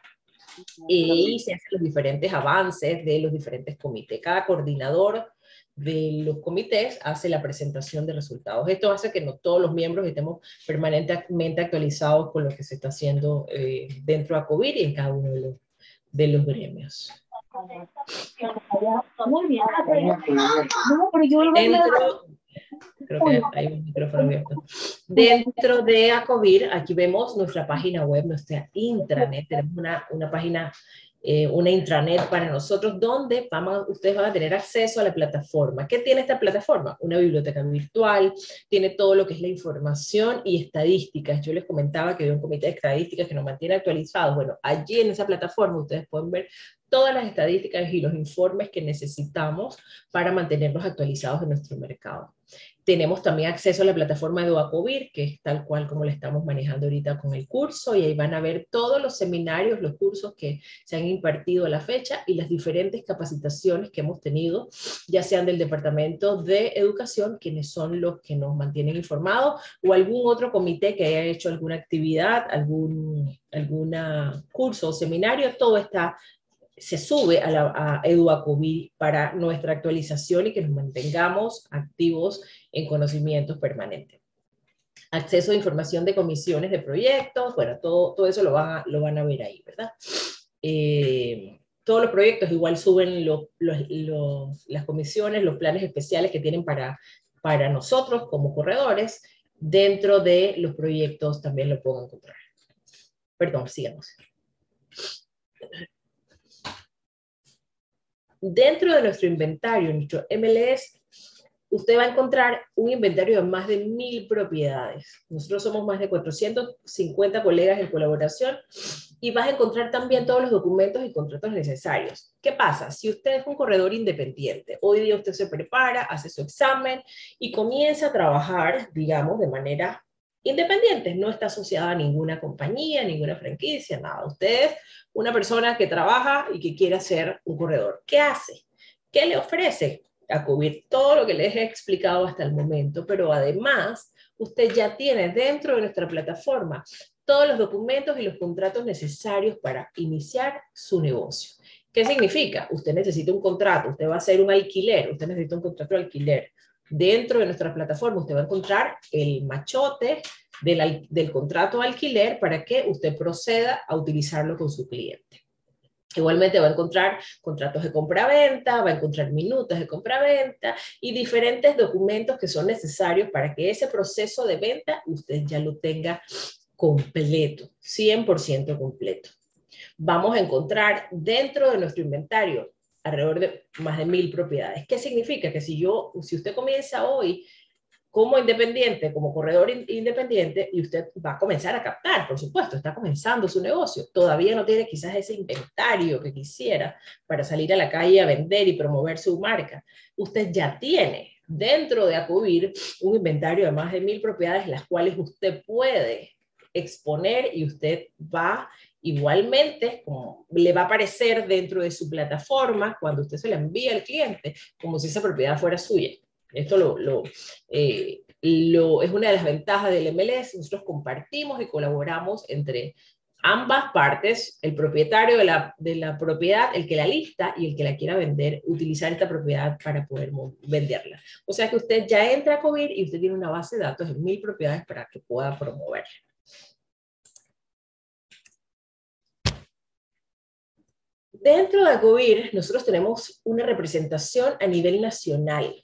[SPEAKER 3] y se hacen los diferentes avances de los diferentes comités. Cada coordinador de los comités hace la presentación de resultados. Esto hace que no todos los miembros estemos permanentemente actualizados con lo que se está haciendo eh, dentro de COVID y en cada uno de los, de los gremios. Muy bien. Dentro, Creo que hay un micrófono abierto. Dentro de Acovir, aquí vemos nuestra página web, nuestra intranet. Tenemos una, una página, eh, una intranet para nosotros donde vamos, ustedes van a tener acceso a la plataforma. ¿Qué tiene esta plataforma? Una biblioteca virtual, tiene todo lo que es la información y estadísticas. Yo les comentaba que hay un comité de estadísticas que nos mantiene actualizados. Bueno, allí en esa plataforma ustedes pueden ver todas las estadísticas y los informes que necesitamos para mantenernos actualizados en nuestro mercado. Tenemos también acceso a la plataforma de Oacovir, que es tal cual como la estamos manejando ahorita con el curso, y ahí van a ver todos los seminarios, los cursos que se han impartido a la fecha y las diferentes capacitaciones que hemos tenido, ya sean del Departamento de Educación, quienes son los que nos mantienen informados, o algún otro comité que haya hecho alguna actividad, algún alguna curso o seminario, todo está se sube a, la, a para nuestra actualización y que nos mantengamos activos en conocimientos permanentes. Acceso a información de comisiones de proyectos, bueno, todo, todo eso lo van, a, lo van a ver ahí, ¿verdad? Eh, todos los proyectos igual suben las comisiones, los planes especiales que tienen para, para nosotros como corredores. Dentro de los proyectos también lo puedo encontrar. Perdón, sigamos. Dentro de nuestro inventario, nuestro MLS, usted va a encontrar un inventario de más de mil propiedades. Nosotros somos más de 450 colegas en colaboración y vas a encontrar también todos los documentos y contratos necesarios. ¿Qué pasa? Si usted es un corredor independiente, hoy día usted se prepara, hace su examen y comienza a trabajar, digamos, de manera independiente, no está asociada a ninguna compañía, ninguna franquicia, nada. Usted es una persona que trabaja y que quiere ser un corredor. ¿Qué hace? ¿Qué le ofrece? A cubrir todo lo que les he explicado hasta el momento, pero además usted ya tiene dentro de nuestra plataforma todos los documentos y los contratos necesarios para iniciar su negocio. ¿Qué significa? Usted necesita un contrato, usted va a hacer un alquiler, usted necesita un contrato de alquiler, dentro de nuestra plataforma usted va a encontrar el machote del, del contrato de alquiler para que usted proceda a utilizarlo con su cliente. Igualmente va a encontrar contratos de compra-venta, va a encontrar minutos de compra-venta y diferentes documentos que son necesarios para que ese proceso de venta usted ya lo tenga completo, 100% completo. Vamos a encontrar dentro de nuestro inventario alrededor de más de mil propiedades. ¿Qué significa? Que si yo, si usted comienza hoy como independiente, como corredor independiente, y usted va a comenzar a captar, por supuesto, está comenzando su negocio, todavía no tiene quizás ese inventario que quisiera para salir a la calle a vender y promover su marca. Usted ya tiene dentro de Acubir un inventario de más de mil propiedades, las cuales usted puede exponer y usted va igualmente, como le va a aparecer dentro de su plataforma cuando usted se la envía al cliente, como si esa propiedad fuera suya. Esto lo, eh, es una de las ventajas del MLS. Nosotros compartimos y colaboramos entre ambas partes, el propietario de la, de la, propiedad, el que la lista y el que la quiera vender, utilizar esta propiedad para poder venderla. O sea que usted ya entra a COVID y usted tiene una base de datos de mil propiedades para que pueda promoverla. Dentro de ACOBIR, nosotros tenemos una representación a nivel nacional.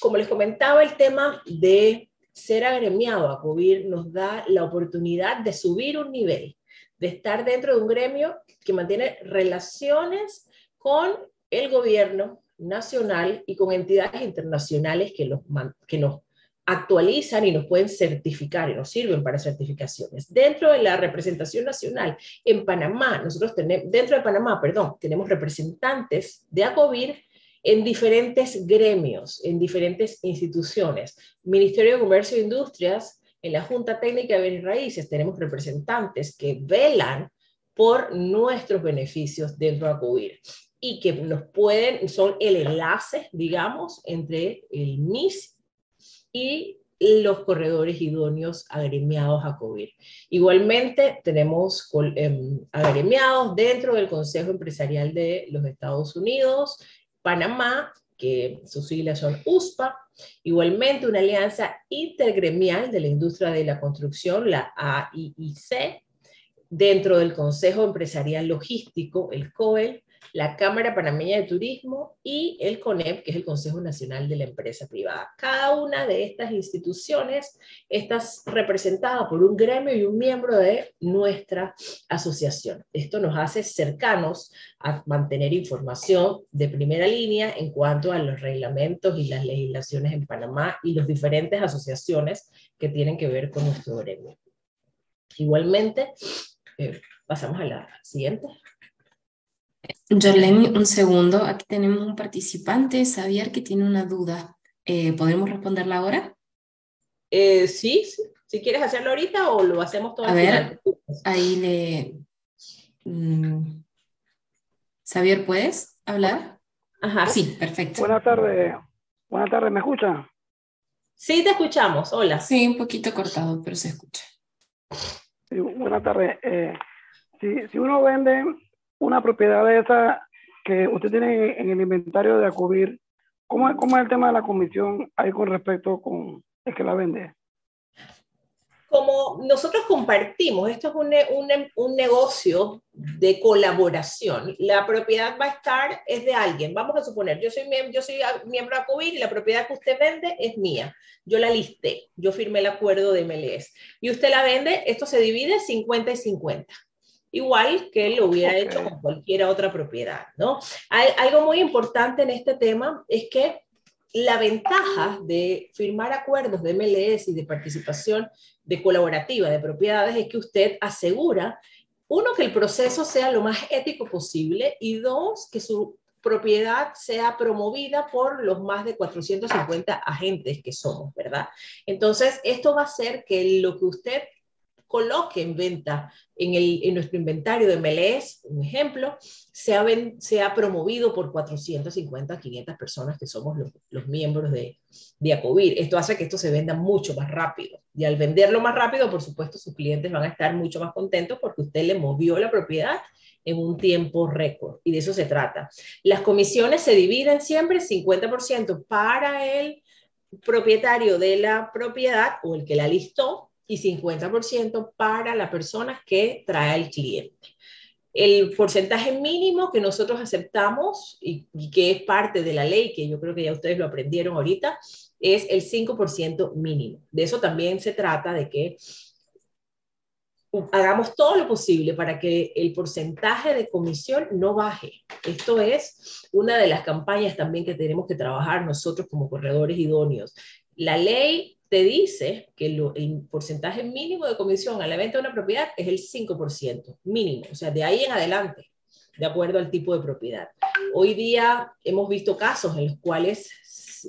[SPEAKER 3] Como les comentaba, el tema de ser agremiado a ACOBIR nos da la oportunidad de subir un nivel, de estar dentro de un gremio que mantiene relaciones con el gobierno nacional y con entidades internacionales que, los, que nos actualizan y nos pueden certificar y nos sirven para certificaciones. Dentro de la representación nacional en Panamá, nosotros tenemos, dentro de Panamá, perdón, tenemos representantes de ACOBIR en diferentes gremios, en diferentes instituciones. Ministerio de Comercio e Industrias, en la Junta Técnica de Bienes Raíces, tenemos representantes que velan por nuestros beneficios dentro de ACOBIR y que nos pueden, son el enlace, digamos, entre el MIS y los corredores idóneos agremiados a COVID. Igualmente, tenemos em, agremiados dentro del Consejo Empresarial de los Estados Unidos, Panamá, que sus siglas son USPA, igualmente una alianza intergremial de la industria de la construcción, la AIIC, dentro del Consejo Empresarial Logístico, el COEL, la Cámara Panameña de Turismo y el CONEP, que es el Consejo Nacional de la Empresa Privada. Cada una de estas instituciones está representada por un gremio y un miembro de nuestra asociación. Esto nos hace cercanos a mantener información de primera línea en cuanto a los reglamentos y las legislaciones en Panamá y las diferentes asociaciones que tienen que ver con nuestro gremio. Igualmente, eh, pasamos a la siguiente.
[SPEAKER 1] Jorleni, un segundo. Aquí tenemos un participante, Xavier, que tiene una duda. Eh, ¿Podemos responderla ahora?
[SPEAKER 3] Eh, sí, si quieres hacerlo ahorita o lo hacemos todo
[SPEAKER 1] A ver, ahí le... Mm, Xavier, ¿puedes hablar?
[SPEAKER 3] Ajá.
[SPEAKER 1] Sí, perfecto.
[SPEAKER 5] Buenas tardes. Buenas tardes, ¿me escuchan?
[SPEAKER 3] Sí, te escuchamos. Hola.
[SPEAKER 1] Sí, un poquito cortado, pero se escucha.
[SPEAKER 5] buenas tardes. Eh, si, si uno vende una propiedad de esa que usted tiene en el inventario de Acubir, ¿cómo, ¿cómo, es el tema de la comisión ahí con respecto con el que la vende?
[SPEAKER 3] Como nosotros compartimos, esto es un, un, un, negocio de colaboración. La propiedad va a estar, es de alguien. Vamos a suponer, yo soy, yo soy miembro de Acubir y la propiedad que usted vende es mía. Yo la listé, yo firmé el acuerdo de MLS. Y usted la vende, esto se divide 50 y 50 igual que lo hubiera hecho con cualquier otra propiedad, ¿no? Hay, algo muy importante en este tema es que la ventaja de firmar acuerdos de MLS y de participación de colaborativa de propiedades es que usted asegura, uno, que el proceso sea lo más ético posible y dos, que su propiedad sea promovida por los más de 450 agentes que somos, ¿verdad? Entonces, esto va a hacer que lo que usted coloque en venta en, el, en nuestro inventario de MLS, un ejemplo, se ha, promovido por 450, 500 personas que somos los, los miembros de, de Acovir. Esto hace que esto se venda mucho más rápido. Y al venderlo más rápido, por supuesto, sus clientes van a estar mucho más contentos porque usted le movió la propiedad en un tiempo récord. Y de eso se trata. Las comisiones se dividen siempre 50% para el propietario de la propiedad o el que la listó y 50% para la persona que trae al cliente. El porcentaje mínimo que nosotros aceptamos y, y, que es parte de la ley, que yo creo que ya ustedes lo aprendieron ahorita, es el 5% mínimo. De eso también se trata, de que hagamos todo lo posible para que el porcentaje de comisión no baje. Esto es una de las campañas también que tenemos que trabajar nosotros como corredores idóneos. La ley te dice que el porcentaje mínimo de comisión a la venta de una propiedad es el 5%, mínimo, o sea, de ahí en adelante, de acuerdo al tipo de propiedad. Hoy día hemos visto casos en los cuales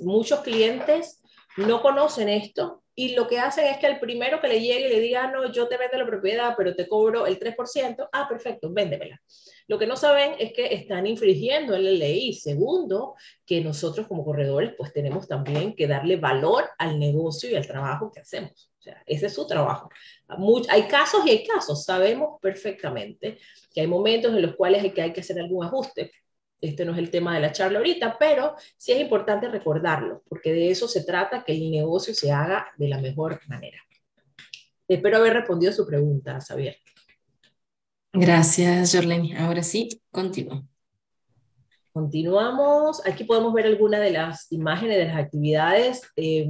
[SPEAKER 3] muchos clientes no conocen esto y lo que hacen es que el primero que le llegue y le diga, no, yo te vendo la propiedad, pero te cobro el 3%, ah, perfecto, véndemela. Lo que no saben es que están infringiendo en la ley. segundo, que nosotros como corredores pues tenemos también que darle valor al negocio y al trabajo que hacemos. O sea, ese es su trabajo. hay casos y hay casos. Sabemos perfectamente que hay momentos en los cuales hay que, hay que hacer algún ajuste. Este no es el tema de la charla ahorita, pero sí es importante recordarlo, porque de eso se trata, que el negocio se haga de la mejor manera. Espero haber respondido a su pregunta, Xavier.
[SPEAKER 1] Gracias, Jorleni. Ahora sí, continúo.
[SPEAKER 3] Continuamos. Aquí podemos ver algunas de las imágenes de las actividades. Eh,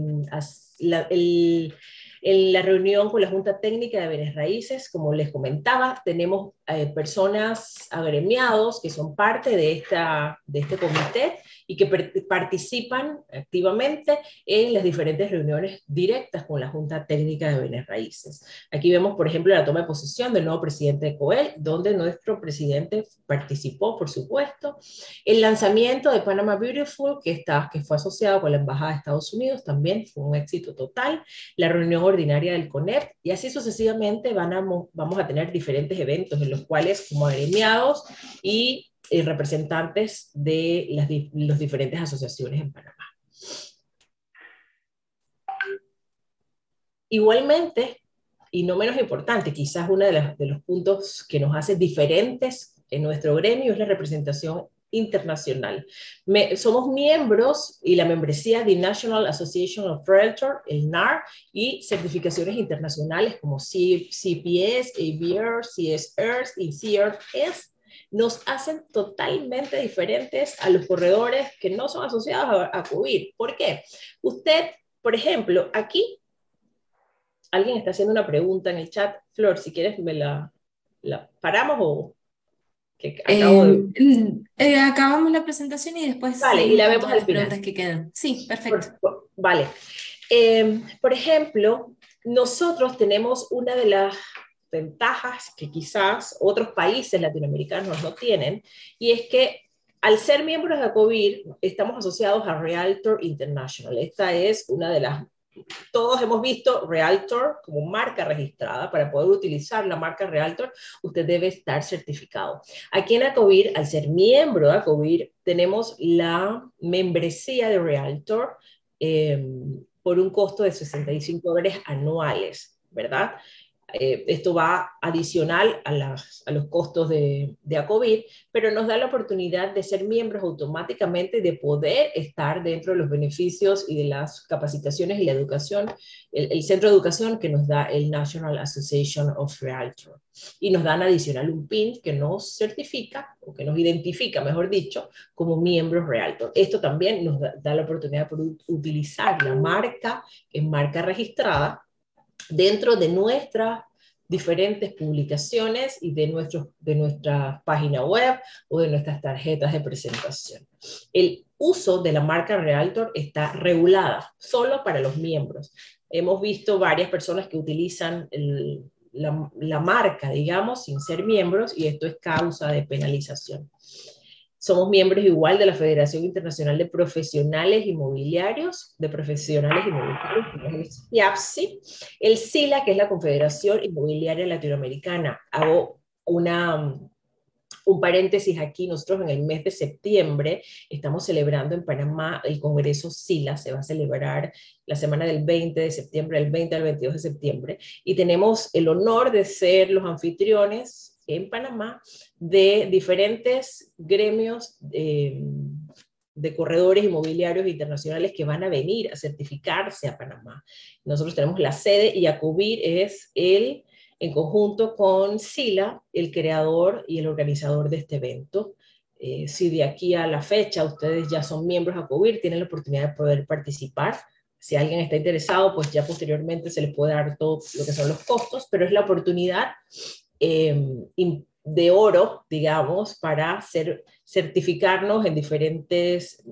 [SPEAKER 3] el, en la reunión con la Junta Técnica de Bienes Raíces, como les comentaba, tenemos eh, personas agremiados que son parte de, esta, de este comité y que participan activamente en las diferentes reuniones directas con la Junta Técnica de Bienes Raíces. Aquí vemos, por ejemplo, la toma de posesión del nuevo presidente de COEL, donde nuestro presidente participó, por supuesto. El lanzamiento de Panama Beautiful, que, está, que fue asociado con la Embajada de Estados Unidos, también fue un éxito total. La reunión ordinaria del CONEP, y así sucesivamente van a, vamos a tener diferentes eventos en los cuales, como agremiados y eh, representantes de las los diferentes asociaciones en Panamá. Igualmente, y no menos importante, quizás uno de, de los puntos que nos hace diferentes en nuestro gremio es la representación internacional. somos miembros y la membresía de National Association of Realtors, el NAR, y certificaciones internacionales como CPS, ABR, CSR y CRS nos hacen totalmente diferentes a los corredores que no son asociados a, a ¿Por qué? Usted, por ejemplo, aquí, alguien está haciendo una pregunta en el chat. Flor, si quieres, me la, la paramos o...
[SPEAKER 1] Eh, eh, acabamos la presentación y después
[SPEAKER 3] vale, y la vemos
[SPEAKER 1] las preguntas que quedan. Sí, perfecto.
[SPEAKER 3] vale. Em, por ejemplo, nosotros tenemos una de las ventajas que quizás otros países latinoamericanos no tienen, y es que al ser miembros de ACOVIR, estamos asociados a Realtor International. Esta es una de las todos hemos visto Realtor como marca registrada. Para poder utilizar la marca Realtor, usted debe estar certificado. Aquí en Acovir, al ser miembro de Acovir, tenemos la membresía de Realtor eh, por un costo de 65 dólares anuales, ¿verdad? Eh, esto va adicional a, los costos de, de ACOVID, pero nos da la oportunidad de ser miembros automáticamente, de poder estar dentro de los beneficios y de las capacitaciones y la educación, el, centro de educación que nos da el National Association of Realtors. Y nos dan adicional un PIN que nos certifica, o que nos identifica, mejor dicho, como miembros Realtor. Esto también nos da, la oportunidad de utilizar la marca, que es marca registrada, dentro de nuestras diferentes publicaciones y de, nuestro, de nuestra página web o de nuestras tarjetas de presentación. El uso de la marca Realtor está regulada solo para los miembros. Hemos visto varias personas que utilizan la, la marca, digamos, sin ser miembros y esto es causa de penalización. Somos miembros igual de la Federación Internacional de Profesionales Inmobiliarios, de Profesionales Inmobiliarios, YAPSI, el SILA, que es la Confederación Inmobiliaria Latinoamericana. Hago una, un paréntesis aquí, nosotros en el mes de septiembre estamos celebrando en Panamá el Congreso SILA, se va a celebrar la semana del 20 de septiembre, del 20 al 22 de septiembre, y tenemos el honor de ser los anfitriones en Panamá de diferentes gremios eh, de corredores inmobiliarios internacionales que van a venir a certificarse a Panamá. Nosotros tenemos la sede y Acubir es el, en conjunto con SILA, el creador y el organizador de este evento. Eh, si de aquí a la fecha ustedes ya son miembros de Acubir, tienen la oportunidad de poder participar. Si alguien está interesado, pues ya posteriormente se les puede dar todo lo que son los costos, pero es la oportunidad eh, de oro, digamos, para ser, certificarnos en diferentes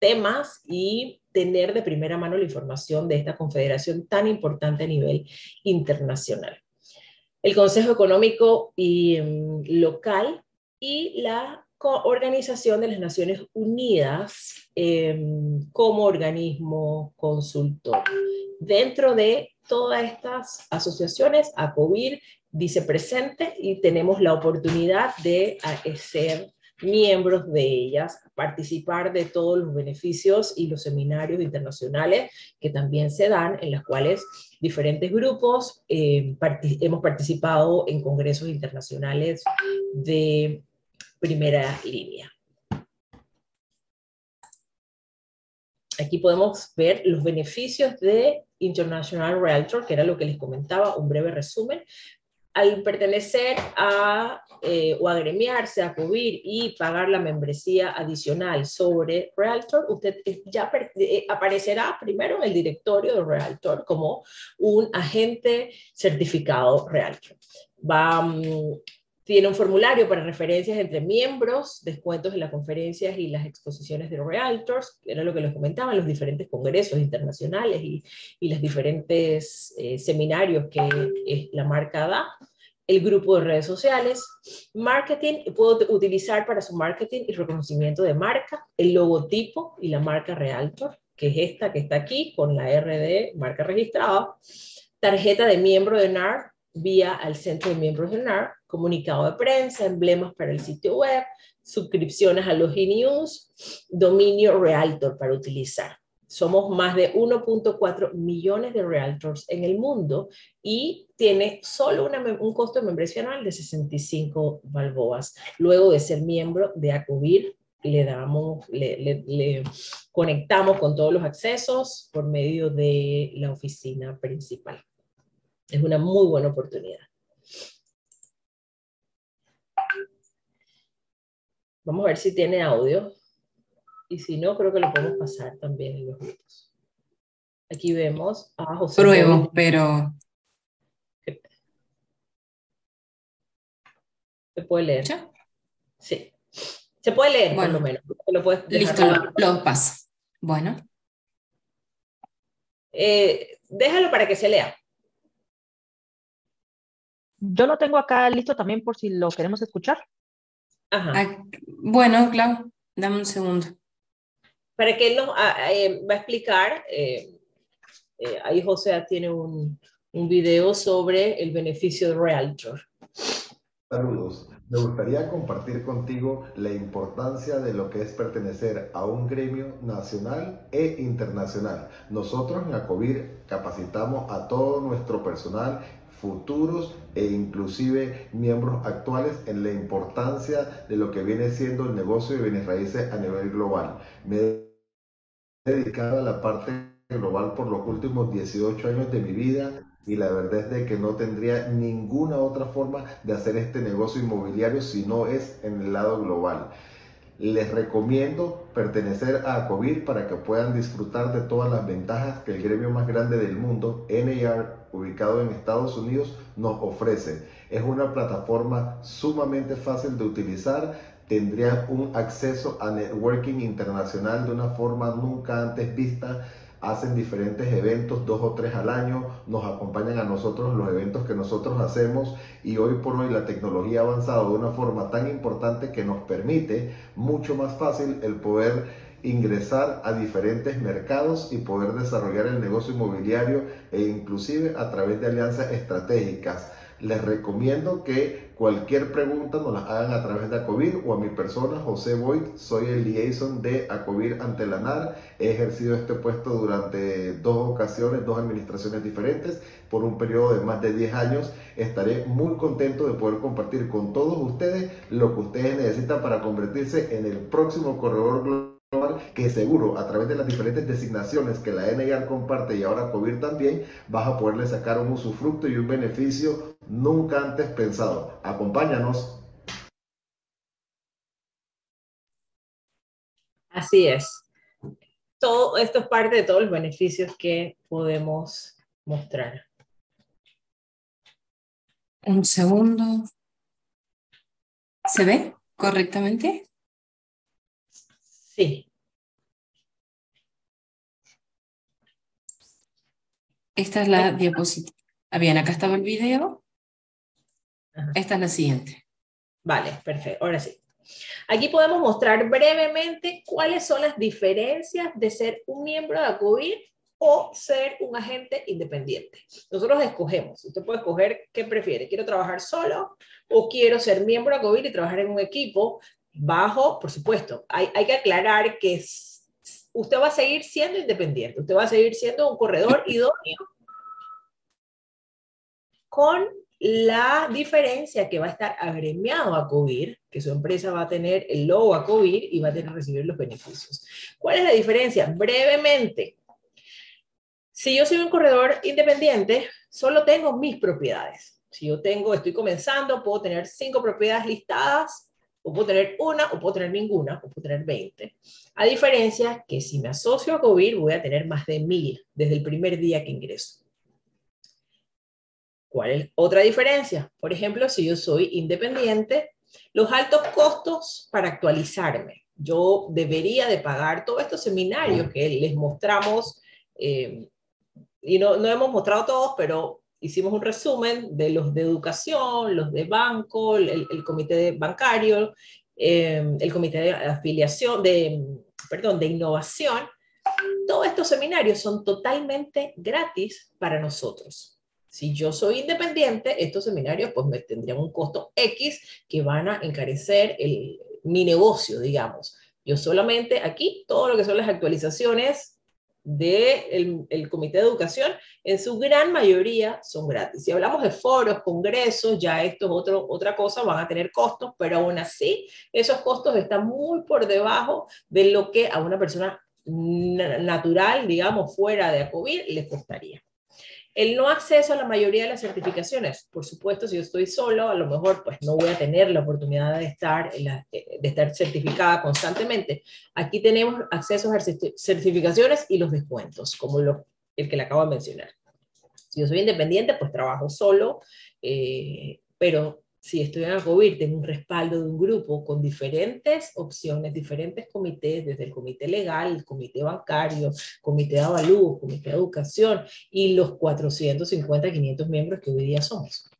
[SPEAKER 3] temas y tener de primera mano la información de esta confederación tan importante a nivel internacional. El Consejo Económico y mm, Local y la Organización de las Naciones Unidas em, como organismo consultor. Dentro de todas estas asociaciones, ACOBIR dice presente y tenemos la oportunidad de ser miembros de ellas, participar de todos los beneficios y los seminarios internacionales que también se dan, en los cuales diferentes grupos eh, hemos participado en congresos internacionales de primera línea. Aquí podemos ver los beneficios de International Realtor, que era lo que les comentaba, un breve resumen, al pertenecer a eh, o agremiarse a cubrir y pagar la membresía adicional sobre Realtor, usted ya eh, aparecerá primero en el directorio de Realtor como un agente certificado Realtor. Va, mm, tiene un formulario para referencias entre miembros, descuentos en las conferencias y las exposiciones de Realtors, era lo que les comentaba, los diferentes congresos internacionales y, y los diferentes eh, seminarios que la marca da. El grupo de redes sociales, marketing, puedo utilizar para su marketing y reconocimiento de marca, el logotipo y la marca Realtor, que es esta que está aquí con la RD, marca registrada, tarjeta de miembro de NAR vía al centro de miembros de NAR, comunicado de prensa, emblemas para el sitio web, suscripciones a los e-news, dominio Realtor para utilizar. Somos más de 1.4 millones de realtors en el mundo y tiene solo un costo de membresía anual de 65 balboas. Luego de ser miembro de Acubir, le, damos, le, le conectamos con todos los accesos por medio de la oficina principal. Es una muy buena oportunidad. Vamos a ver si tiene audio. Y si no, creo que lo podemos pasar también en los grupos. Aquí vemos a José.
[SPEAKER 1] Pruebo, pero...
[SPEAKER 3] ¿Se puede leer? Sí. Se puede leer,
[SPEAKER 1] bueno,
[SPEAKER 3] por lo menos.
[SPEAKER 1] Lo listo, lo, paso. Bueno.
[SPEAKER 3] Eh, déjalo para que se lea.
[SPEAKER 4] Yo lo tengo acá listo también por si lo queremos escuchar.
[SPEAKER 3] Ajá.
[SPEAKER 1] Bueno, Clau, dame un segundo.
[SPEAKER 3] Para que él nos ah, eh, va a explicar, eh, eh, ahí José tiene un, un video sobre el beneficio de Realtor.
[SPEAKER 6] Saludos. Me gustaría compartir contigo la importancia de lo que es pertenecer a un gremio nacional e internacional. Nosotros en ACOBIR capacitamos a todo nuestro personal futuros e inclusive miembros actuales en la importancia de lo que viene siendo el negocio de bienes raíces a nivel global. Me he dedicado a la parte global por los últimos 18 años de mi vida y la verdad es de que no tendría ninguna otra forma de hacer este negocio inmobiliario si no es en el lado global. Les recomiendo pertenecer a ACOBIR para que puedan disfrutar de todas las ventajas que el gremio más grande del mundo, NAR, ubicado en Estados Unidos, nos ofrece. Es una plataforma sumamente fácil de utilizar. Tendrían un acceso a networking internacional de una forma nunca antes vista hacen diferentes eventos, dos o tres al año, nos acompañan a nosotros los eventos que nosotros hacemos y hoy por hoy la tecnología ha avanzado de una forma tan importante que nos permite mucho más fácil el poder ingresar a diferentes mercados y poder desarrollar el negocio inmobiliario e inclusive a través de alianzas estratégicas. Les recomiendo que cualquier pregunta nos la hagan a través de Acovir o a mi persona, José Boyd. Soy el liaison de Acovir ante la NAR. He ejercido este puesto durante dos ocasiones, dos administraciones diferentes, por un periodo de más de 10 años. Estaré muy contento de poder compartir con todos ustedes lo que ustedes necesitan para convertirse en el próximo corredor global que seguro a través de las diferentes designaciones que la NIR comparte y ahora COVID también, vas a poderle sacar un usufructo y un beneficio nunca antes pensado. Acompáñanos.
[SPEAKER 3] Así es. Todo esto es parte de todos los beneficios que podemos mostrar.
[SPEAKER 1] Un segundo. ¿Se ve correctamente?
[SPEAKER 3] Sí.
[SPEAKER 1] Esta es la diapositiva. Ah, bien, acá estaba el video. Esta es la siguiente.
[SPEAKER 3] Vale, perfecto. Ahora sí. Aquí podemos mostrar brevemente cuáles son las diferencias de ser un miembro de ACOBIR o ser un agente independiente. Nosotros escogemos. Usted puede escoger qué prefiere. ¿Quiero trabajar solo o quiero ser miembro de ACOBIR y trabajar en un equipo bajo, por supuesto, hay, hay que aclarar que usted va a seguir siendo independiente, usted va a seguir siendo un corredor idóneo con la diferencia que va a estar agremiado a COVIR, que su empresa va a tener el logo a COVIR y va a tener que recibir los beneficios. ¿Cuál es la diferencia? Brevemente, si yo soy un corredor independiente, solo tengo mis propiedades. Si yo tengo, estoy comenzando, puedo tener cinco propiedades listadas o puedo tener una, o puedo tener ninguna, o puedo tener 20. A diferencia que si me asocio a COVID, voy a tener más de 1000 desde el primer día que ingreso. ¿Cuál es otra diferencia? Por ejemplo, si yo soy independiente, los altos costos para actualizarme. Yo debería de pagar todos estos seminarios que les mostramos, eh, y no, no hemos mostrado todos, pero hicimos un resumen de los de educación, los de banco, el, comité de bancario, em, el comité de afiliación, de, perdón, de innovación. Todos estos seminarios son totalmente gratis para nosotros. Si yo soy independiente, estos seminarios pues me tendrían un costo X que van a encarecer el, mi negocio, digamos. Yo solamente aquí, todo lo que son las actualizaciones del el Comité de Educación, en su gran mayoría son gratis. Si hablamos de foros, congresos, ya esto es otro, otra cosa, van a tener costos, pero aún así esos costos están muy por debajo de lo que a una persona natural, digamos, fuera de ACOBIR, le costaría. El no acceso a la mayoría de las certificaciones, por supuesto, si yo estoy solo, a lo mejor pues no voy a tener la oportunidad de estar, de estar certificada constantemente. Aquí tenemos acceso a certificaciones y los descuentos, como el que le acabo de mencionar. Si yo soy independiente, pues trabajo solo, eh, pero si estoy en ACOBIR, tengo un respaldo de un grupo con diferentes opciones, diferentes comités, desde el comité legal, el comité bancario, comité de avalúo, comité de educación y los 450, 500 miembros que hoy día somos.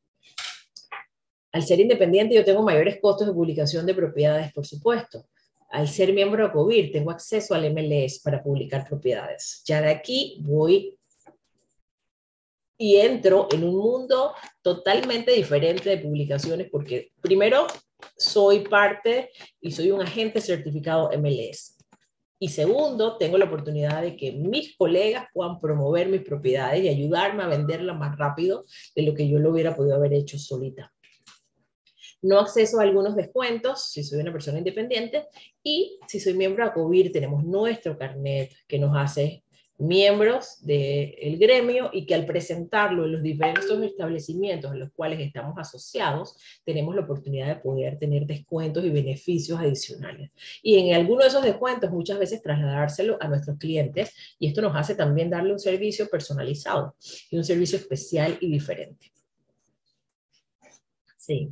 [SPEAKER 3] Al ser independiente yo tengo mayores costos de publicación de propiedades, por supuesto. Al ser miembro de ACOBIR tengo acceso al MLS para publicar propiedades. Ya de aquí voy y entro en un mundo totalmente diferente de publicaciones porque primero soy parte y soy un agente certificado MLS. Y segundo, tengo la oportunidad de que mis colegas puedan promover mis propiedades y ayudarme a venderlas más rápido de lo que yo lo hubiera podido haber hecho solita. No acceso a algunos descuentos si soy una persona independiente y si soy miembro de ACOBIR tenemos nuestro carnet que nos hace miembros del gremio y que al presentarlo en los diferentes establecimientos en los cuales estamos asociados, tenemos la oportunidad de poder tener descuentos y beneficios adicionales. Y en alguno de esos descuentos muchas veces trasladárselo a nuestros clientes y esto nos hace también darle un servicio personalizado y un servicio especial y diferente. Sí.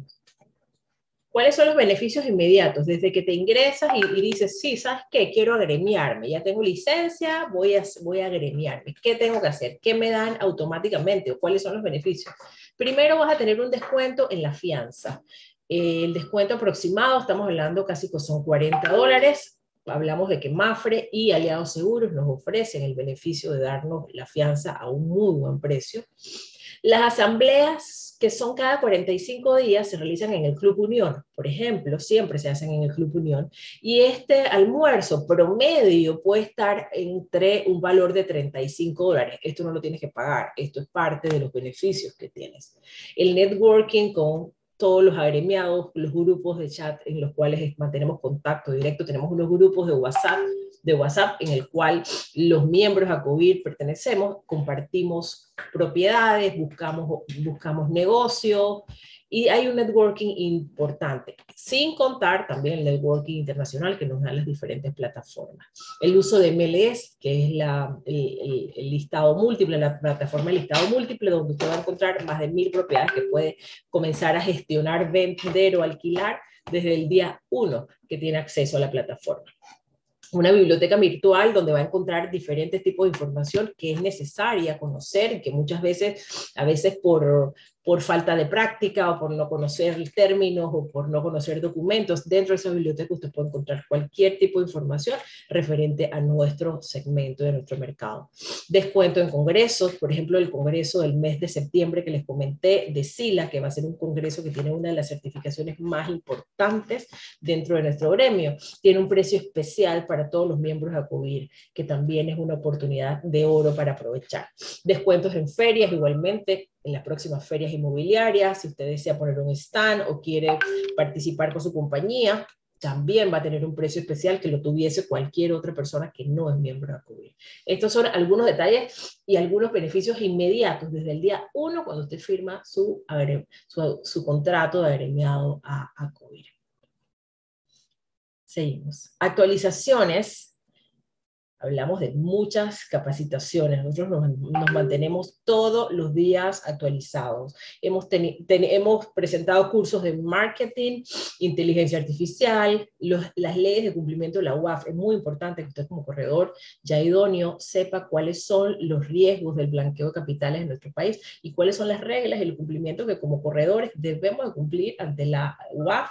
[SPEAKER 3] ¿Cuáles son los beneficios inmediatos? Desde que te ingresas y, dices, sí, ¿sabes qué? Quiero agremiarme, ya tengo licencia, voy a, voy a agremiarme. ¿Qué tengo que hacer? ¿Qué me dan automáticamente? ¿O cuáles son los beneficios? Primero vas a tener un descuento en la fianza. el descuento aproximado, estamos hablando casi que son 40 dólares. Hablamos de que Mafre y Aliados Seguros nos ofrecen el beneficio de darnos la fianza a un muy buen precio. Las asambleas que son cada 45 días se realizan en el Club Unión, por ejemplo, siempre se hacen en el Club Unión, y este almuerzo promedio puede estar entre un valor de 35 dólares. Esto no lo tienes que pagar, esto es parte de los beneficios que tienes. El networking con todos los agremiados, los grupos de chat en los cuales mantenemos contacto directo. Tenemos unos grupos de WhatsApp, de WhatsApp en el cual los miembros a COVID pertenecemos, compartimos propiedades, buscamos, buscamos negocios, y hay un networking importante, sin contar también el networking internacional que nos dan las diferentes plataformas. El uso de MLS, que es la, el, listado múltiple, la plataforma de listado múltiple, donde usted va a encontrar más de mil propiedades que puede comenzar a gestionar, vender o alquilar desde el día uno que tiene acceso a la plataforma una biblioteca virtual donde va a encontrar diferentes tipos de información que es necesaria conocer, que muchas veces, a veces por, por falta de práctica o por no conocer términos o por no conocer documentos, dentro de esa biblioteca usted puede encontrar cualquier tipo de información referente a nuestro segmento de nuestro mercado. Descuento en congresos, por ejemplo, el congreso del mes de septiembre que les comenté de SILA, que va a ser un congreso que tiene una de las certificaciones más importantes dentro de nuestro gremio. Tiene un precio especial para todos los miembros de ACOBIR, que también es una oportunidad de oro para aprovechar. Descuentos en ferias, igualmente, en las próximas ferias inmobiliarias, si usted desea poner un stand o quiere participar con su compañía, también va a tener un precio especial que lo tuviese cualquier otra persona que no es miembro de ACOBIR. Estos son algunos detalles y algunos beneficios inmediatos desde el día 1 cuando usted firma su, su, su contrato de agremiado a ACOBIR. Seguimos. Actualizaciones hablamos de muchas capacitaciones, nosotros nos, mantenemos todos los días actualizados. Hemos, hemos presentado cursos de marketing, inteligencia artificial, las leyes de cumplimiento de la UAF. Es muy importante que usted como corredor ya idóneo sepa cuáles son los riesgos del blanqueo de capitales en nuestro país y cuáles son las reglas y el cumplimiento que como corredores debemos de cumplir ante la UAF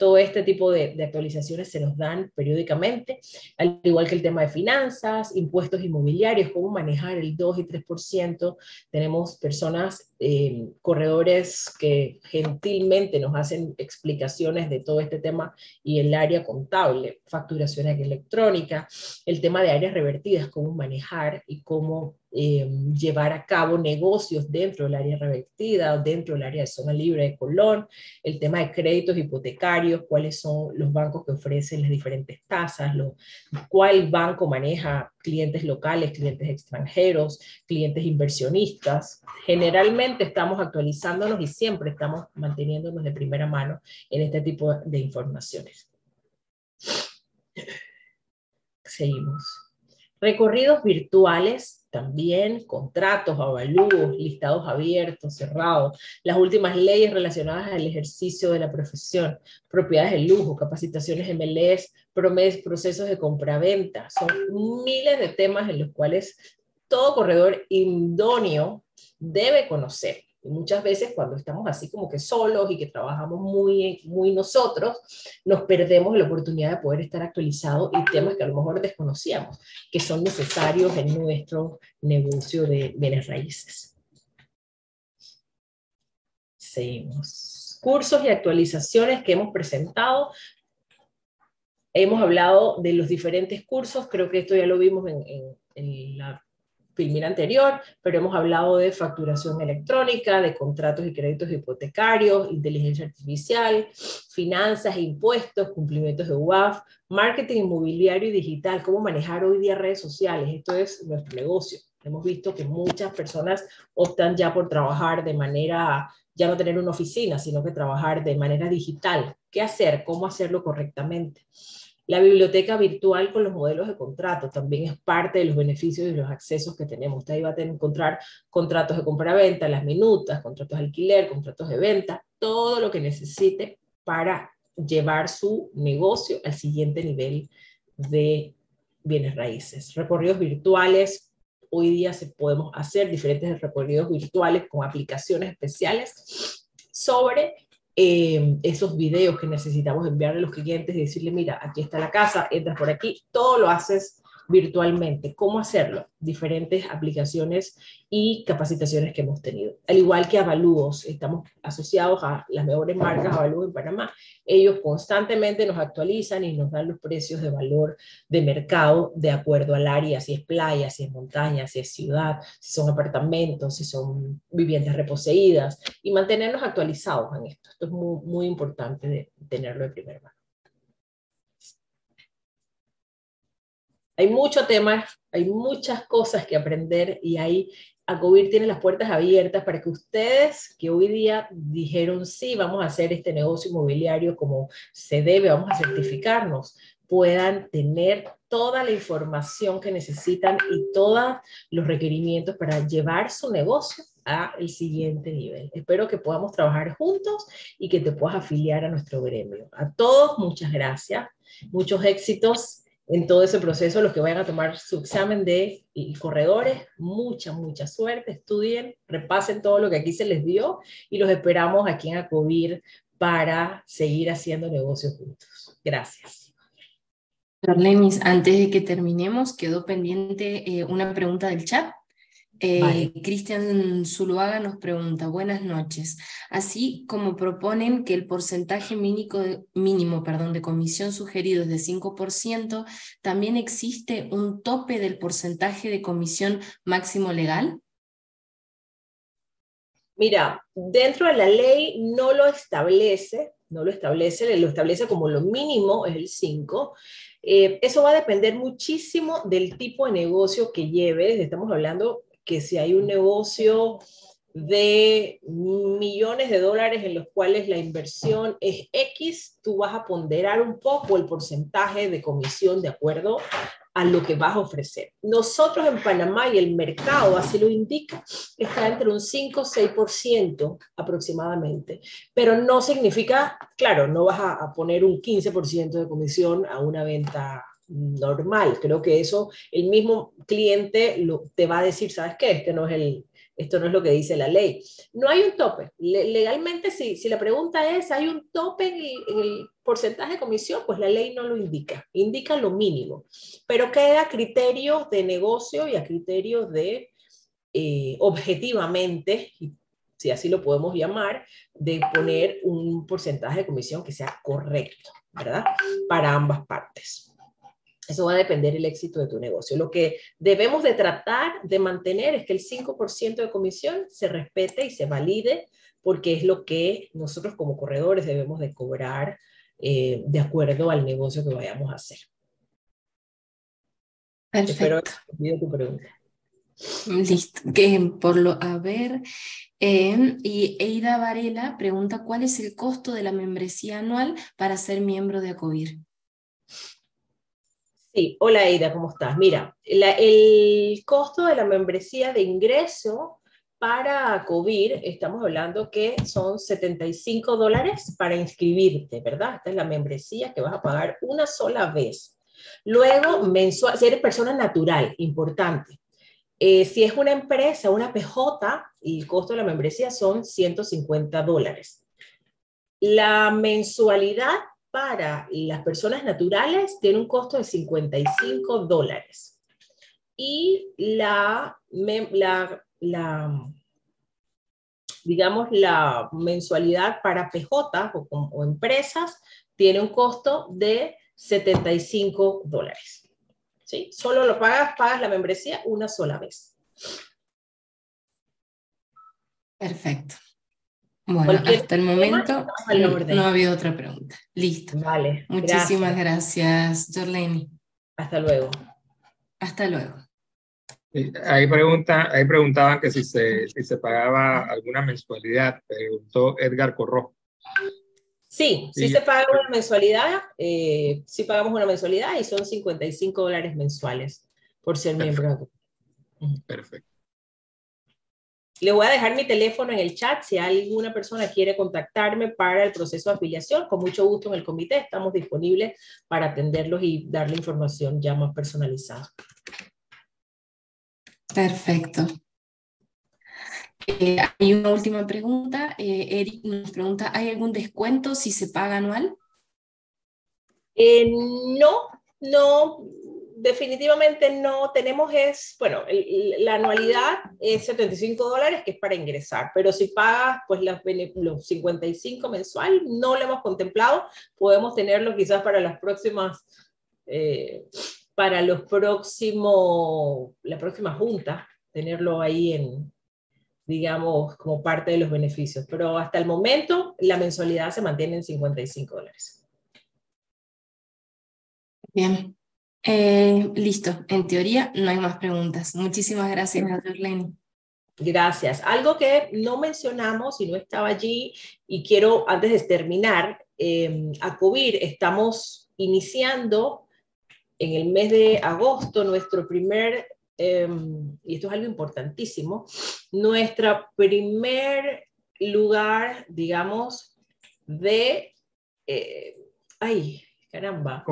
[SPEAKER 3] todo este tipo de, actualizaciones se nos dan periódicamente, al igual que el tema de finanzas, impuestos inmobiliarios, cómo manejar el 2 y 3%. Tenemos personas, eh, corredores que gentilmente nos hacen explicaciones de todo este tema y el área contable, facturación electrónica, el tema de áreas revertidas, cómo manejar y cómo eh, llevar a cabo negocios dentro del área revertida, dentro del área de zona libre de Colón, el tema de créditos hipotecarios, cuáles son los bancos que ofrecen las diferentes tasas, lo, cuál banco maneja clientes locales, clientes extranjeros, clientes inversionistas. Generalmente estamos actualizándonos y siempre estamos manteniéndonos de primera mano en este tipo de informaciones. Seguimos. Recorridos virtuales también contratos, avalúos, listados abiertos, cerrados, las últimas leyes relacionadas al ejercicio de la profesión, propiedades de lujo, capacitaciones MLS, procesos de compraventa. Son miles de temas en los cuales todo corredor idóneo debe conocer. Y muchas veces cuando estamos así como que solos y que trabajamos muy, muy nosotros, nos perdemos la oportunidad de poder estar actualizados y temas que a lo mejor desconocíamos, que son necesarios en nuestro negocio de bienes raíces. Seguimos. Cursos y actualizaciones que hemos presentado. Hemos hablado de los diferentes cursos, creo que esto ya lo vimos en, en, en la filmina anterior, pero hemos hablado de facturación electrónica, de contratos y créditos hipotecarios, inteligencia artificial, finanzas impuestos, cumplimientos de UAF, marketing inmobiliario y digital, cómo manejar hoy día redes sociales. Esto es nuestro negocio. Hemos visto que muchas personas optan ya por trabajar de manera, ya no tener una oficina, sino que trabajar de manera digital. ¿Qué hacer? ¿Cómo hacerlo correctamente? La biblioteca virtual con los modelos de contrato también es parte de los beneficios y los accesos que tenemos. Usted ahí va a tener, encontrar contratos de compra-venta, las minutas, contratos de alquiler, contratos de venta, todo lo que necesite para llevar su negocio al siguiente nivel de bienes raíces. Recorridos virtuales. Hoy día se podemos hacer diferentes recorridos virtuales con aplicaciones especiales sobre eh, esos videos que necesitamos enviarle a los clientes y decirle, mira, aquí está la casa, entras por aquí, todo lo haces virtualmente. ¿Cómo hacerlo? Diferentes aplicaciones y capacitaciones que hemos tenido. Al igual que Avalúos, estamos asociados a las mejores marcas Avalúos en Panamá. Ellos constantemente nos actualizan y nos dan los precios de valor de mercado de acuerdo al área, si es playa, si es montaña, si es ciudad, si son apartamentos, si son viviendas reposeídas y mantenernos actualizados en esto. Esto es muy, importante de tenerlo de primera mano. Hay mucho tema, hay muchas cosas que aprender y ahí Acobir tiene las puertas abiertas para que ustedes que hoy día dijeron sí, vamos a hacer este negocio inmobiliario como se debe, vamos a certificarnos, puedan tener toda la información que necesitan y todos los requerimientos para llevar su negocio al siguiente nivel. Espero que podamos trabajar juntos y que te puedas afiliar a nuestro gremio. A todos, muchas gracias, muchos éxitos en todo ese proceso, los que vayan a tomar su examen de corredores, mucha, mucha suerte, estudien, repasen todo lo que aquí se les dio y los esperamos aquí en Acovir para seguir haciendo negocios juntos. Gracias.
[SPEAKER 1] Lenis, antes de que terminemos, quedó pendiente eh, una pregunta del chat. Eh, Cristian Zuluaga nos pregunta, buenas noches. Así como proponen que el porcentaje mínimo, mínimo perdón, de comisión sugerido es de 5%, ¿también existe un tope del porcentaje de comisión máximo legal?
[SPEAKER 3] Mira, dentro de la ley no lo establece, no lo establece, lo establece como lo mínimo, es el 5. Eh, eso va a depender muchísimo del tipo de negocio que lleves. Estamos hablando que si hay un negocio de millones de dólares en los cuales la inversión es X, tú vas a ponderar un poco el porcentaje de comisión de acuerdo a lo que vas a ofrecer. Nosotros en Panamá y el mercado así lo indica, está entre un 5 o 6% aproximadamente, pero no significa, claro, no vas a, poner un 15% de comisión a una venta normal. Creo que eso el mismo cliente te va a decir, ¿sabes qué? Este no es el, esto no es lo que dice la ley. No hay un tope. legalmente, si, si la pregunta es, ¿hay un tope en el, porcentaje de comisión? Pues la ley no lo indica, indica lo mínimo, pero queda a criterio de negocio y a criterio de, eh, objetivamente, si así lo podemos llamar, de poner un porcentaje de comisión que sea correcto, ¿verdad? Para ambas partes. Eso va a depender del éxito de tu negocio. Lo que debemos de tratar de mantener es que el 5% de comisión se respete y se valide porque es lo que nosotros como corredores debemos de cobrar eh, de acuerdo al negocio que vayamos a hacer.
[SPEAKER 1] Perfecto. Espero tu pregunta. Listo. Que por lo, a ver, eh, y Eida Varela pregunta, ¿cuál es el costo de la membresía anual para ser miembro de ACOBIR?
[SPEAKER 3] Sí, hola Aida, ¿cómo estás? Mira, el costo de la membresía de ingreso para COVID, estamos hablando que son 75 dólares para inscribirte, ¿verdad? Esta es la membresía que vas a pagar una sola vez. Luego, mensual, si eres persona natural, importante. Eh, si es una empresa, una PJ, el costo de la membresía son 150 dólares. La mensualidad para las personas naturales tiene un costo de 55 dólares. Y la, digamos, la mensualidad para PJ o, o empresas tiene un costo de 75 dólares. ¿Sí? Solo lo pagas, pagas la membresía una sola vez.
[SPEAKER 1] Perfecto. Bueno, hasta el momento no, ha habido otra pregunta. Listo.
[SPEAKER 3] Vale.
[SPEAKER 1] Muchísimas gracias, Jorleni.
[SPEAKER 3] Hasta luego.
[SPEAKER 1] Hasta luego.
[SPEAKER 2] Ahí, pregunta, ahí preguntaban que si se, si se pagaba alguna mensualidad, preguntó Edgar Corro.
[SPEAKER 3] Sí, sí, se paga una mensualidad, eh, sí pagamos una mensualidad y son 55 dólares mensuales por ser miembro.
[SPEAKER 2] Perfecto.
[SPEAKER 3] Le voy a dejar mi teléfono en el chat si alguna persona quiere contactarme para el proceso de afiliación. Con mucho gusto en el comité estamos disponibles para atenderlos y darle información ya más personalizada.
[SPEAKER 1] Perfecto. Eh, hay una última pregunta. Eh, Eric nos pregunta, ¿hay algún descuento si se paga anual?
[SPEAKER 3] Eh, no, no, definitivamente no tenemos es, bueno, la anualidad es 75 dólares que es para ingresar, pero si pagas pues los 55 mensual, no lo hemos contemplado, podemos tenerlo quizás para las próximas, eh, para los próximos, la próxima junta, tenerlo ahí en, digamos, como parte de los beneficios, pero hasta el momento la mensualidad se mantiene en 55 dólares.
[SPEAKER 1] Bien, eh, listo. En teoría no hay más preguntas. Muchísimas gracias, Darlene.
[SPEAKER 3] Gracias. Algo que no mencionamos y no estaba allí y quiero antes de terminar, eh, a COVID estamos iniciando en el mes de agosto nuestro primer, em, y esto es algo importantísimo, nuestro primer lugar, digamos, de, eh, ay, caramba.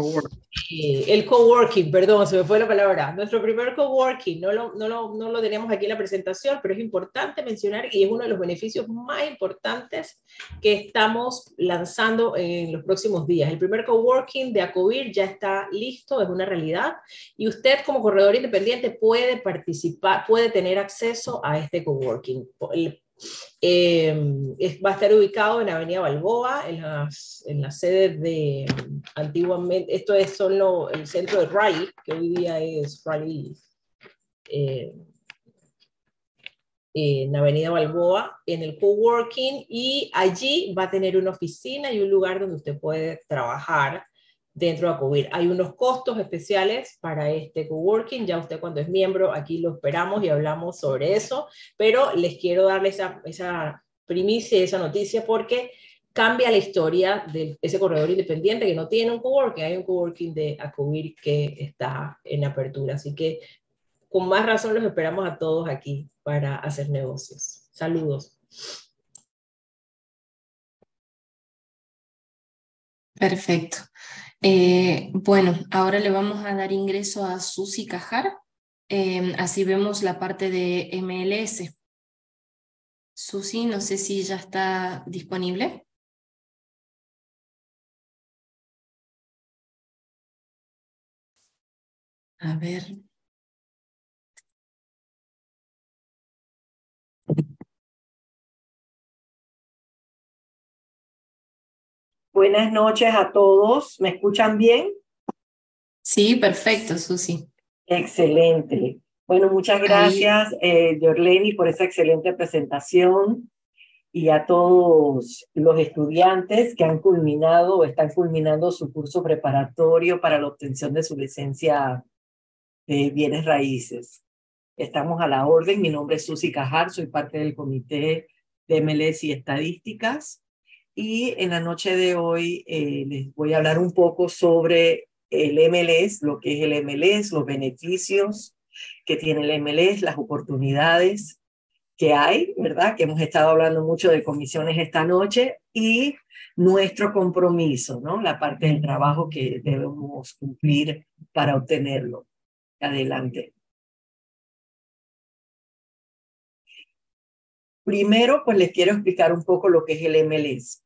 [SPEAKER 3] Eh, el coworking, perdón, se me fue la palabra. Nuestro primer coworking, no lo, no, lo, no lo tenemos aquí en la presentación, pero es importante mencionar y es uno de los beneficios más importantes que estamos lanzando en los próximos días. El primer coworking de Acovir ya está listo, es una realidad, y usted como corredor independiente puede participar, puede tener acceso a este coworking. El eh, va a estar ubicado en Avenida Balboa, en las, en la sede de antiguamente, esto es solo el centro de Raleigh, que hoy día es Raleigh, eh, en Avenida Balboa, en el coworking, y allí va a tener una oficina y un lugar donde usted puede trabajar dentro de Acubir. Hay unos costos especiales para este coworking, ya usted cuando es miembro aquí lo esperamos y hablamos sobre eso, pero les quiero darle esa, esa primicia, esa noticia porque cambia la historia de ese corredor independiente que no tiene un coworking, hay un coworking de Acubir que está en apertura, así que con más razón los esperamos a todos aquí para hacer negocios. Saludos.
[SPEAKER 1] Perfecto. Eh, bueno, ahora le vamos a dar ingreso a Susi Cajar. Em, así vemos la parte de MLS. Susi, no sé si ya está disponible. A ver.
[SPEAKER 7] Buenas noches a todos. ¿Me escuchan bien?
[SPEAKER 1] Sí, perfecto, Susi.
[SPEAKER 7] Excelente. Bueno, muchas gracias, eh, por esa excelente presentación y a todos los estudiantes que han culminado o están culminando su curso preparatorio para la obtención de su licencia de bienes raíces. Estamos a la orden. Mi nombre es Susi Cajar, soy parte del comité de MLS y estadísticas. Y en la noche de hoy eh, les voy a hablar un poco sobre el MLS, lo que es el MLS, los beneficios que tiene el MLS, las oportunidades que hay, ¿verdad? Que hemos estado hablando mucho de comisiones esta noche y nuestro compromiso, ¿no? La parte del trabajo que debemos cumplir para obtenerlo. Adelante. Primero, pues les quiero explicar un poco lo que es el MLS.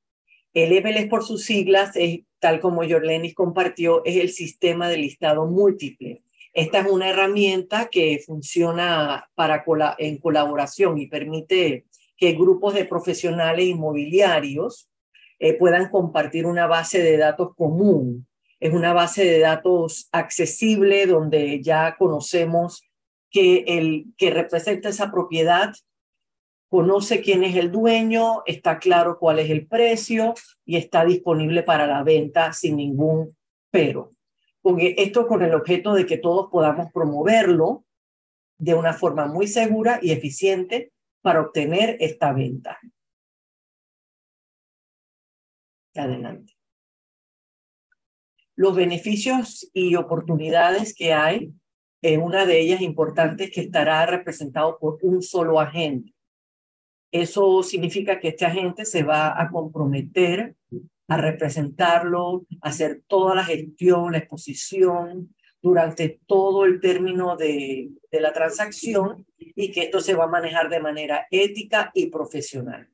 [SPEAKER 7] El MLS por sus siglas, es, tal como Jorlenis compartió, es el sistema de listado múltiple. Esta es una herramienta que funciona para en colaboración y permite que grupos de profesionales inmobiliarios eh, puedan compartir una base de datos común. Es una base de datos accesible donde ya conocemos que el que representa esa propiedad conoce quién es el dueño, está claro cuál es el precio y está disponible para la venta sin ningún pero. Con e, esto con el objeto de que todos podamos promoverlo de una forma muy segura y eficiente para obtener esta venta. Adelante. Los beneficios y oportunidades que hay, en una de ellas importante es que estará representado por un solo agente eso significa que este agente se va a comprometer a representarlo, a hacer toda la gestión, la exposición durante todo el término de, de la transacción y que esto se va a manejar de manera ética y profesional.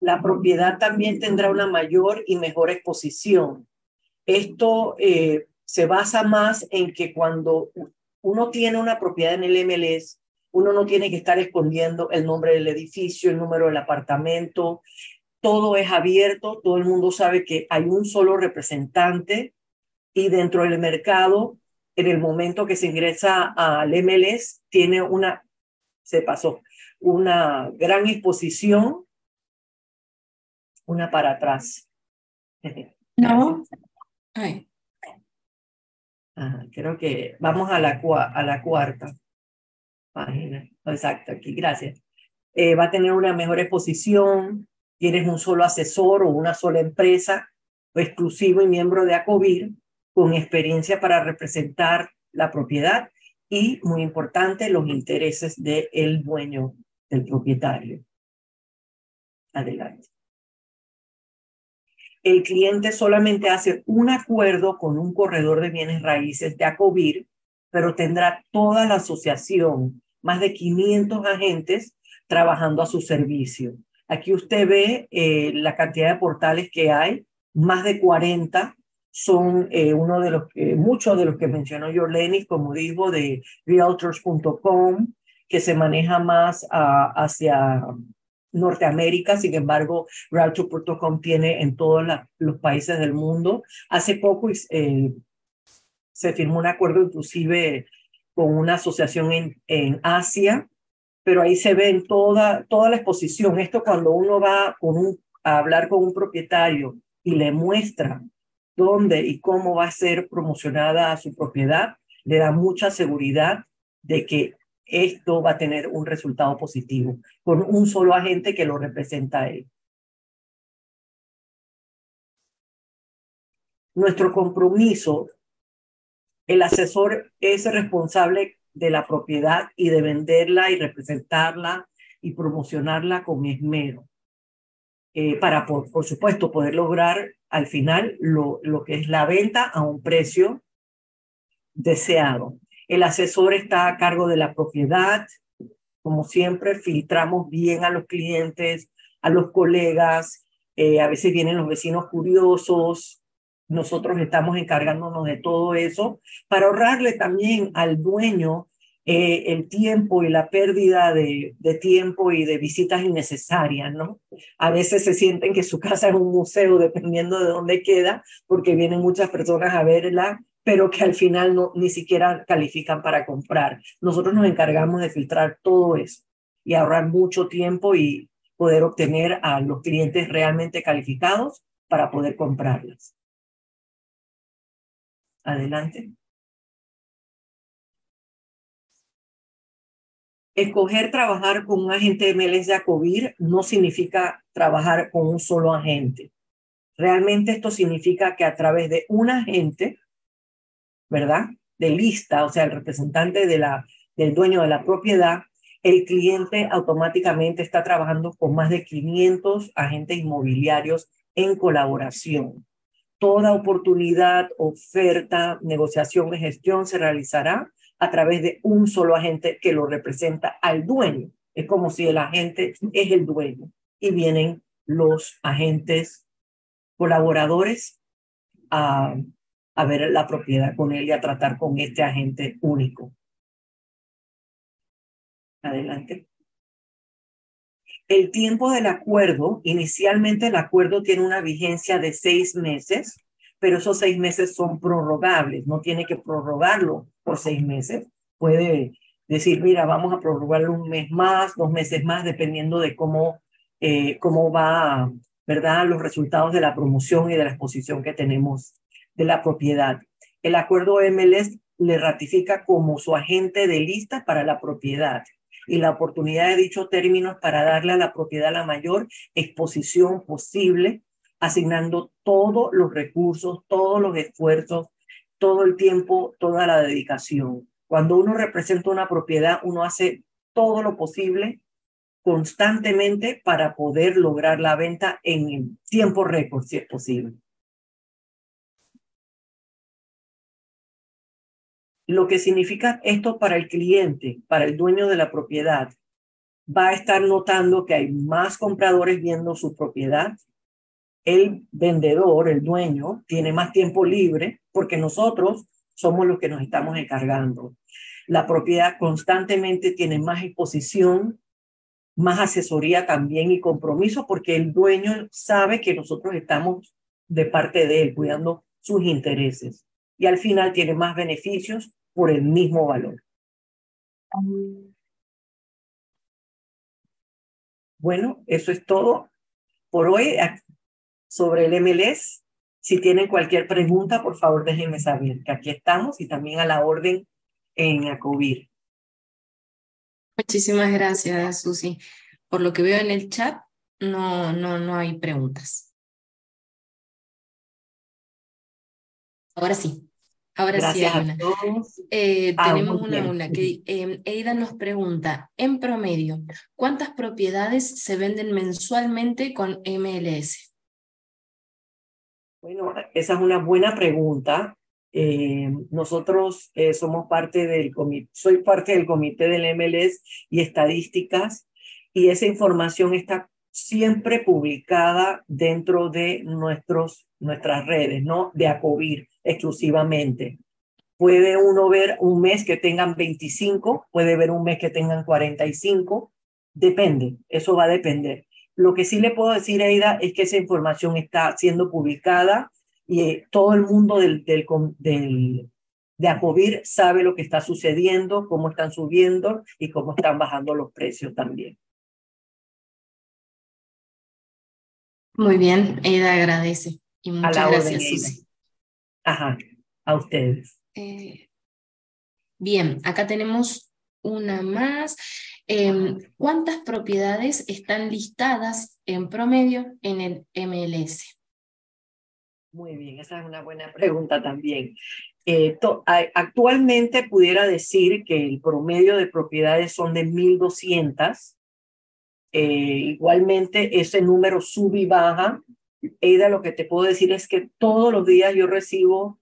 [SPEAKER 7] La propiedad también tendrá una mayor y mejor exposición. Esto eh, se basa más en que cuando uno tiene una propiedad en el MLS, uno no tiene que estar escondiendo el nombre del edificio, el número del apartamento. Todo es abierto, todo el mundo sabe que hay un solo representante y dentro del mercado, en el momento que se ingresa al MLS, tiene una, se pasó, una gran exposición, una para atrás.
[SPEAKER 1] No.
[SPEAKER 7] creo que vamos a la, a la cuarta página. Exacto, aquí, gracias. Eh, va a tener una mejor exposición, tienes un solo asesor o una sola empresa exclusivo y miembro de ACOBIR con experiencia para representar la propiedad y, muy importante, los intereses del dueño, del propietario. Adelante. El cliente solamente hace un acuerdo con un corredor de bienes raíces de ACOBIR, pero tendrá toda la asociación, más de 500 agentes trabajando a su servicio. Aquí usted ve eh, la cantidad de portales que hay, más de 40 son eh, uno de los muchos de los que mencionó Jorlenis, como dijo, de realtors.com, que se maneja más hacia Norteamérica, sin embargo, realtor.com tiene en todos los países del mundo. Hace poco eh, se firmó un acuerdo inclusive con una asociación en, en Asia, pero ahí se ve en toda, toda la exposición. Esto cuando uno va con un, a hablar con un propietario y le muestra dónde y cómo va a ser promocionada su propiedad, le da mucha seguridad de que esto va a tener un resultado positivo con un solo agente que lo representa él. Nuestro compromiso, el asesor es responsable de la propiedad y de venderla y representarla y promocionarla con esmero. Eh, para, por, supuesto, poder lograr al final lo, lo que es la venta a un precio deseado. El asesor está a cargo de la propiedad. Como siempre, filtramos bien a los clientes, a los colegas. Eh, a veces vienen los vecinos curiosos. Nosotros estamos encargándonos de todo eso para ahorrarle también al dueño eh, el tiempo y la pérdida de, de, tiempo y de visitas innecesarias, ¿no? A veces se sienten que su casa es un museo dependiendo de dónde queda, porque vienen muchas personas a verla, pero que al final no, ni siquiera califican para comprar. Nosotros nos encargamos de filtrar todo eso y ahorrar mucho tiempo y poder obtener a los clientes realmente calificados para poder comprarlas. Adelante. Escoger trabajar con un agente MLS de ACOBIR no significa trabajar con un solo agente. Realmente esto significa que a través de un agente, ¿verdad? De lista, o sea, el representante del dueño de la propiedad, el cliente automáticamente está trabajando con más de 500 agentes inmobiliarios en colaboración. Toda oportunidad, oferta, negociación de gestión se realizará a través de un solo agente que lo representa al dueño. Es como si el agente es el dueño y vienen los agentes colaboradores a, a ver la propiedad con él y a tratar con este agente único. Adelante. El tiempo del acuerdo, inicialmente el acuerdo tiene una vigencia de seis meses pero esos seis meses son prorrogables, no tiene que prorrogarlo por seis meses. Puede decir, mira, vamos a prorrogarlo un mes más, dos meses más, dependiendo de cómo, eh, cómo va, ¿verdad?, los resultados de la promoción y de la exposición que tenemos de la propiedad. El acuerdo MLS le ratifica como su agente de lista para la propiedad y la oportunidad de dichos términos para darle a la propiedad la mayor exposición posible asignando todos los recursos, todos los esfuerzos, todo el tiempo, toda la dedicación. Cuando uno representa una propiedad, uno hace todo lo posible constantemente para poder lograr la venta en tiempo récord, si es posible. Lo que significa esto para el cliente, para el dueño de la propiedad, va a estar notando que hay más compradores viendo su propiedad, el vendedor, el dueño, tiene más tiempo libre porque nosotros somos los que nos estamos encargando. La propiedad constantemente tiene más exposición, más asesoría también y compromiso porque el dueño sabe que nosotros estamos de parte de él, cuidando sus intereses. Y al final tiene más beneficios por el mismo valor. Bueno, eso es todo por hoy sobre el MLS. Si tienen cualquier pregunta, por favor déjenme saber que aquí estamos y también a la orden en Acobir.
[SPEAKER 1] Muchísimas gracias, Susi. Por lo que veo en el chat, no, no, no hay preguntas. Ahora sí. Ahora sí, Ana. Eh, ah, tenemos una, una que eh, Eida nos pregunta, en promedio, ¿cuántas propiedades se venden mensualmente con MLS?
[SPEAKER 7] Bueno, esa es una buena pregunta. Eh, nosotros eh, somos parte del comité, soy parte del comité del MLS y estadísticas y esa información está siempre publicada dentro de nuestros, nuestras redes, ¿no? De ACOVIR exclusivamente. Puede uno ver un mes que tengan 25, puede ver un mes que tengan 45, depende, eso va a depender. Lo que sí le puedo decir, Aida, es que esa información está siendo publicada y eh, todo el mundo del, del, de ACOVIR sabe lo que está sucediendo, cómo están subiendo y cómo están bajando los precios también.
[SPEAKER 1] Muy bien, Aida agradece. Y muchas gracias, Susi.
[SPEAKER 7] Ajá, a ustedes.
[SPEAKER 1] Eh, bien, acá tenemos una más. Em, ¿Cuántas propiedades están listadas en promedio en el MLS?
[SPEAKER 7] Muy bien, esa es una buena pregunta también. Eh, actualmente pudiera decir que el promedio de propiedades son de 1.200. Eh, igualmente, ese número sube y baja. Eida, lo que te puedo decir es que todos los días yo recibo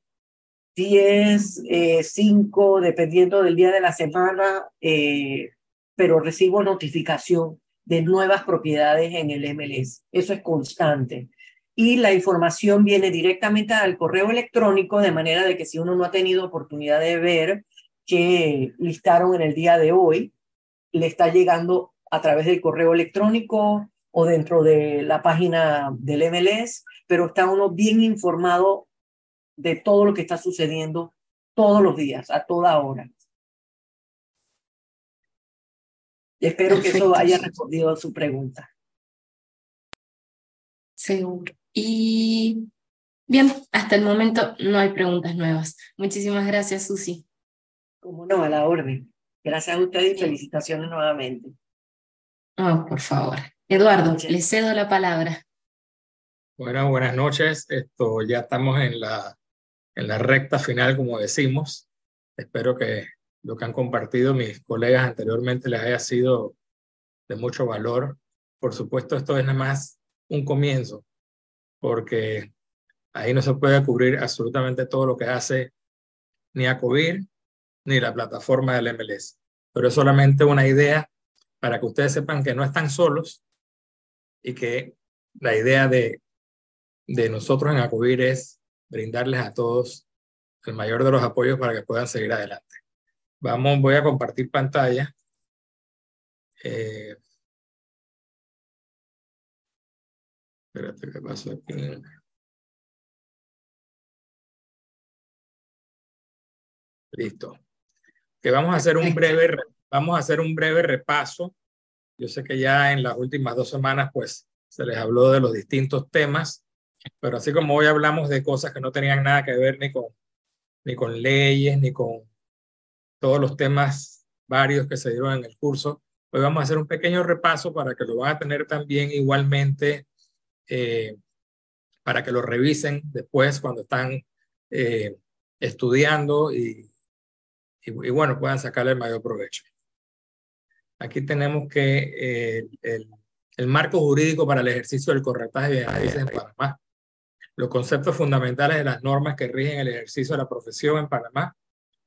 [SPEAKER 7] 10, 5, eh, dependiendo del día de la semana, eh, pero recibo notificación de nuevas propiedades en el MLS. Eso es constante. Y la información viene directamente al correo electrónico, de manera de que si uno no ha tenido oportunidad de ver que listaron en el día de hoy, le está llegando a través del correo electrónico o dentro de la página del MLS, pero está uno bien informado de todo lo que está sucediendo todos los días, a toda hora. espero que eso haya respondido a su pregunta.
[SPEAKER 1] Seguro. Y bien, hasta el momento no hay preguntas nuevas. Muchísimas gracias, Susi.
[SPEAKER 7] Como no, a la orden. Gracias a usted y felicitaciones nuevamente.
[SPEAKER 1] Oh, por favor. Eduardo, le cedo la palabra.
[SPEAKER 2] Bueno, buenas noches. Esto ya estamos en la, en la recta final, como decimos. Espero que lo que han compartido mis colegas anteriormente les haya sido de mucho valor. Por supuesto, esto es nada más un comienzo, porque ahí no se puede cubrir absolutamente todo lo que hace ni ACOVIR ni la plataforma del MLS. Pero es solamente una idea para que ustedes sepan que no están solos y que la idea de, de nosotros en ACOVIR es brindarles a todos el mayor de los apoyos para que puedan seguir adelante. Vamos, voy a compartir pantalla. Eh, espérate, ¿qué pasó aquí? Listo. Que vamos a hacer un breve, vamos a hacer un breve repaso. Yo sé que ya en las últimas dos semanas, pues, se les habló de los distintos temas, pero así como hoy hablamos de cosas que no tenían nada que ver ni con, ni con leyes, ni con todos los temas varios que se dieron en el curso. Hoy vamos a hacer un pequeño repaso para que lo van a tener también igualmente, eh, para que lo revisen después cuando están eh, estudiando y, y, bueno, puedan sacarle el mayor provecho. Aquí tenemos que eh, el, el, marco jurídico para el ejercicio del corretaje de bienes en Panamá, los conceptos fundamentales de las normas que rigen el ejercicio de la profesión en Panamá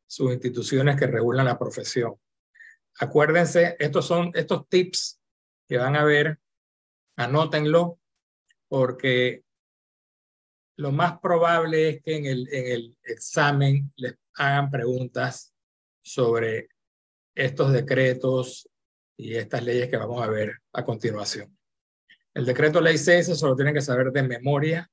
[SPEAKER 2] sus instituciones que regulan la profesión. Acuérdense, estos son estos tips que van a ver, anótenlo, porque lo más probable es que en el, en el examen les hagan preguntas sobre estos decretos y estas leyes que vamos a ver a continuación. El decreto ley 6, eso lo tienen que saber de memoria,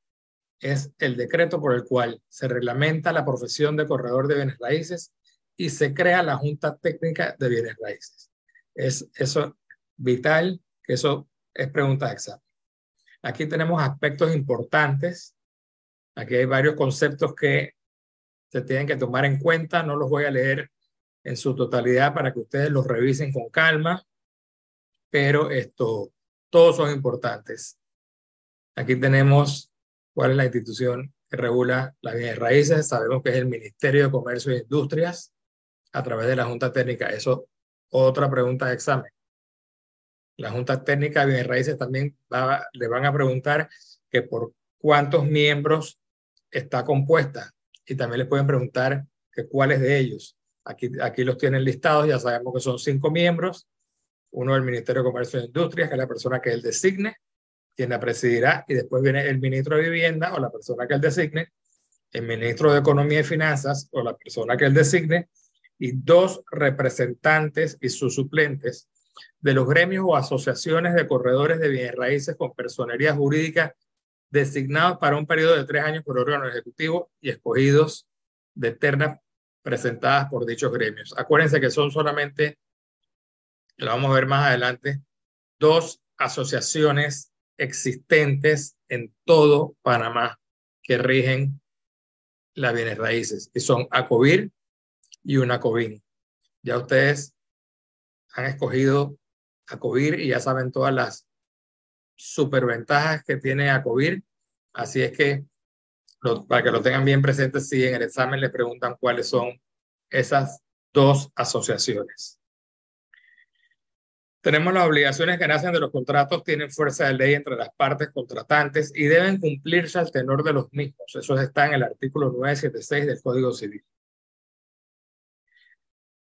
[SPEAKER 2] es el decreto por el cual se reglamenta la profesión de corredor de bienes raíces y se crea la Junta Técnica de Bienes Raíces. Es eso vital, que eso es pregunta de examen. Aquí tenemos aspectos importantes. Aquí hay varios conceptos que se tienen que tomar en cuenta. No los voy a leer en su totalidad para que ustedes los revisen con calma, pero esto, todos son importantes. Aquí tenemos cuál es la institución que regula las bienes raíces. Sabemos que es el Ministerio de Comercio e Industrias a través de la Junta Técnica. Eso, otra pregunta de examen. La Junta Técnica de Bienes Raíces también le van a preguntar que por cuántos miembros está compuesta y también les pueden preguntar que cuáles de ellos. Aquí, aquí los tienen listados, ya sabemos que son cinco miembros, uno del Ministerio de Comercio e Industrias, que es la persona que él designe, quien la presidirá, y después viene el ministro de Vivienda o la persona que él designe, el ministro de Economía y Finanzas o la persona que él designe, y dos representantes y sus suplentes de los gremios o asociaciones de corredores de bienes raíces con personería jurídica designados para un periodo de tres años por órgano ejecutivo y escogidos de ternas presentadas por dichos gremios. Acuérdense que son solamente, lo vamos a ver más adelante, dos asociaciones existentes en todo Panamá que rigen las bienes raíces, y son ACOBIR y UNACOBIN. Ya ustedes han escogido ACOBIR y ya saben todas las superventajas que tiene ACOBIR. Así es que, para que lo tengan bien presente, si en el examen le preguntan cuáles son esas dos asociaciones. Tenemos las obligaciones que nacen de los contratos, tienen fuerza de ley entre las partes contratantes y deben cumplirse al tenor de los mismos. Eso está en el artículo 976 del Código Civil.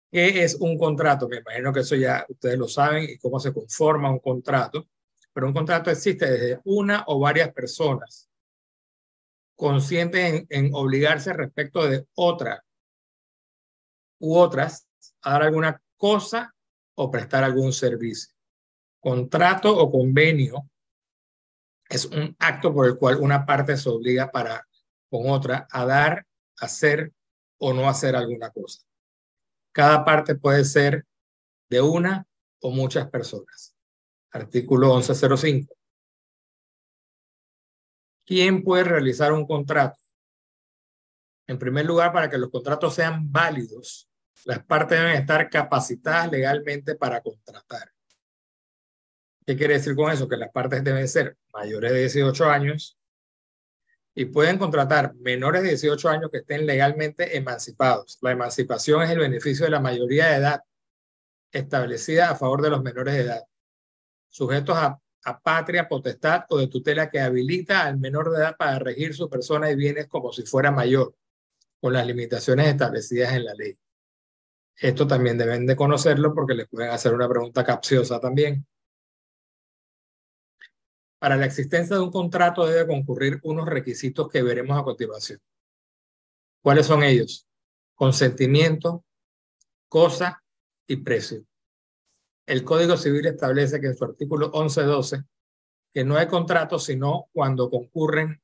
[SPEAKER 2] ¿Qué es un contrato? Me imagino que eso ya ustedes lo saben y cómo se conforma un contrato. Pero un contrato existe desde una o varias personas conscientes en, obligarse respecto de otra u otras a dar alguna cosa o prestar algún servicio. Contrato o convenio es un acto por el cual una parte se obliga para con otra a dar, hacer o no hacer alguna cosa. Cada parte puede ser de una o muchas personas. Artículo 1105. ¿Quién puede realizar un contrato? En primer lugar, para que los contratos sean válidos, las partes deben estar capacitadas legalmente para contratar. ¿Qué quiere decir con eso? Que las partes deben ser mayores de 18 años y pueden contratar menores de 18 años que estén legalmente emancipados. La emancipación es el beneficio de la mayoría de edad establecida a favor de los menores de edad, sujetos a, a patria, potestad o de tutela que habilita al menor de edad para regir su persona y bienes como si fuera mayor, con las limitaciones establecidas en la ley. Esto también deben de conocerlo porque les pueden hacer una pregunta capciosa también. Para la existencia de un contrato debe concurrir unos requisitos que veremos a continuación. ¿Cuáles son ellos? Consentimiento, cosa y precio. El Código Civil establece que en su artículo 11.12 que no hay contrato sino cuando concurren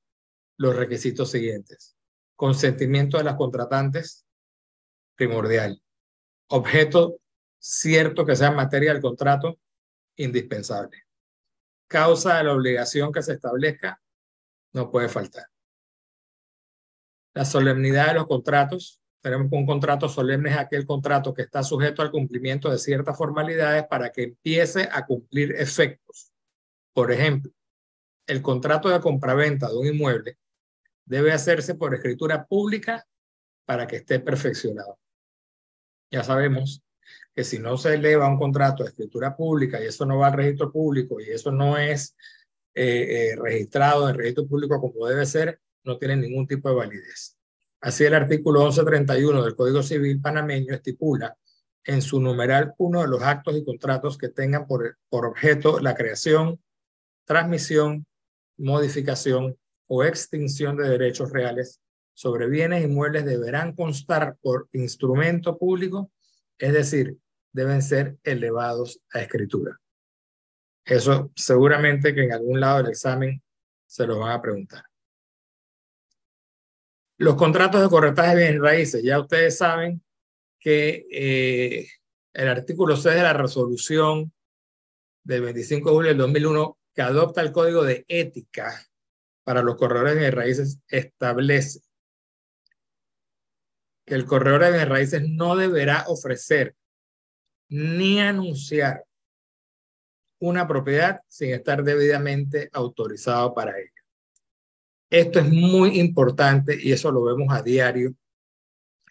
[SPEAKER 2] los requisitos siguientes. Consentimiento de las contratantes, primordial. Objeto cierto que sea materia del contrato, indispensable causa de la obligación que se establezca, no puede faltar. La solemnidad de los contratos. Tenemos un contrato solemne es aquel contrato que está sujeto al cumplimiento de ciertas formalidades para que empiece a cumplir efectos. Por ejemplo, el contrato de compraventa de un inmueble debe hacerse por escritura pública para que esté perfeccionado. Ya sabemos que si no se eleva un contrato de escritura pública y eso no va al registro público y eso no es eh, eh, registrado en el registro público como debe ser, no tiene ningún tipo de validez. Así el artículo 1131 del Código Civil panameño estipula en su numeral uno de los actos y contratos que tengan por, por objeto la creación, transmisión, modificación o extinción de derechos reales sobre bienes inmuebles deberán constar por instrumento público, es decir, deben ser elevados a escritura. Eso seguramente que en algún lado del examen se lo van a preguntar. Los contratos de corretaje de bienes raíces, ya ustedes saben que eh, el artículo 6 de la resolución del 25 de julio del 2001 que adopta el código de ética para los corredores de raíces establece que el corredor de raíces no deberá ofrecer ni anunciar una propiedad sin estar debidamente autorizado para ello. Esto es muy importante y eso lo vemos a diario,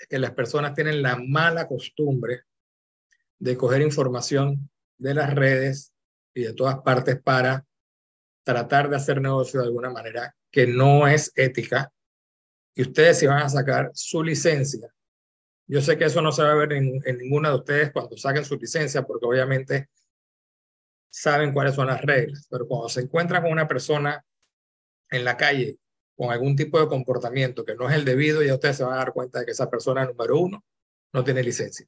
[SPEAKER 2] que las personas tienen la mala costumbre de coger información de las redes y de todas partes para tratar de hacer negocio de alguna manera que no es ética y ustedes si van a sacar su licencia. Yo sé que eso no se va a ver en, en ninguna de ustedes cuando saquen su licencia porque obviamente saben cuáles son las reglas, pero cuando se encuentran con una persona en la calle con algún tipo de comportamiento que no es el debido, ya ustedes se van a dar cuenta de que esa persona número uno no tiene licencia.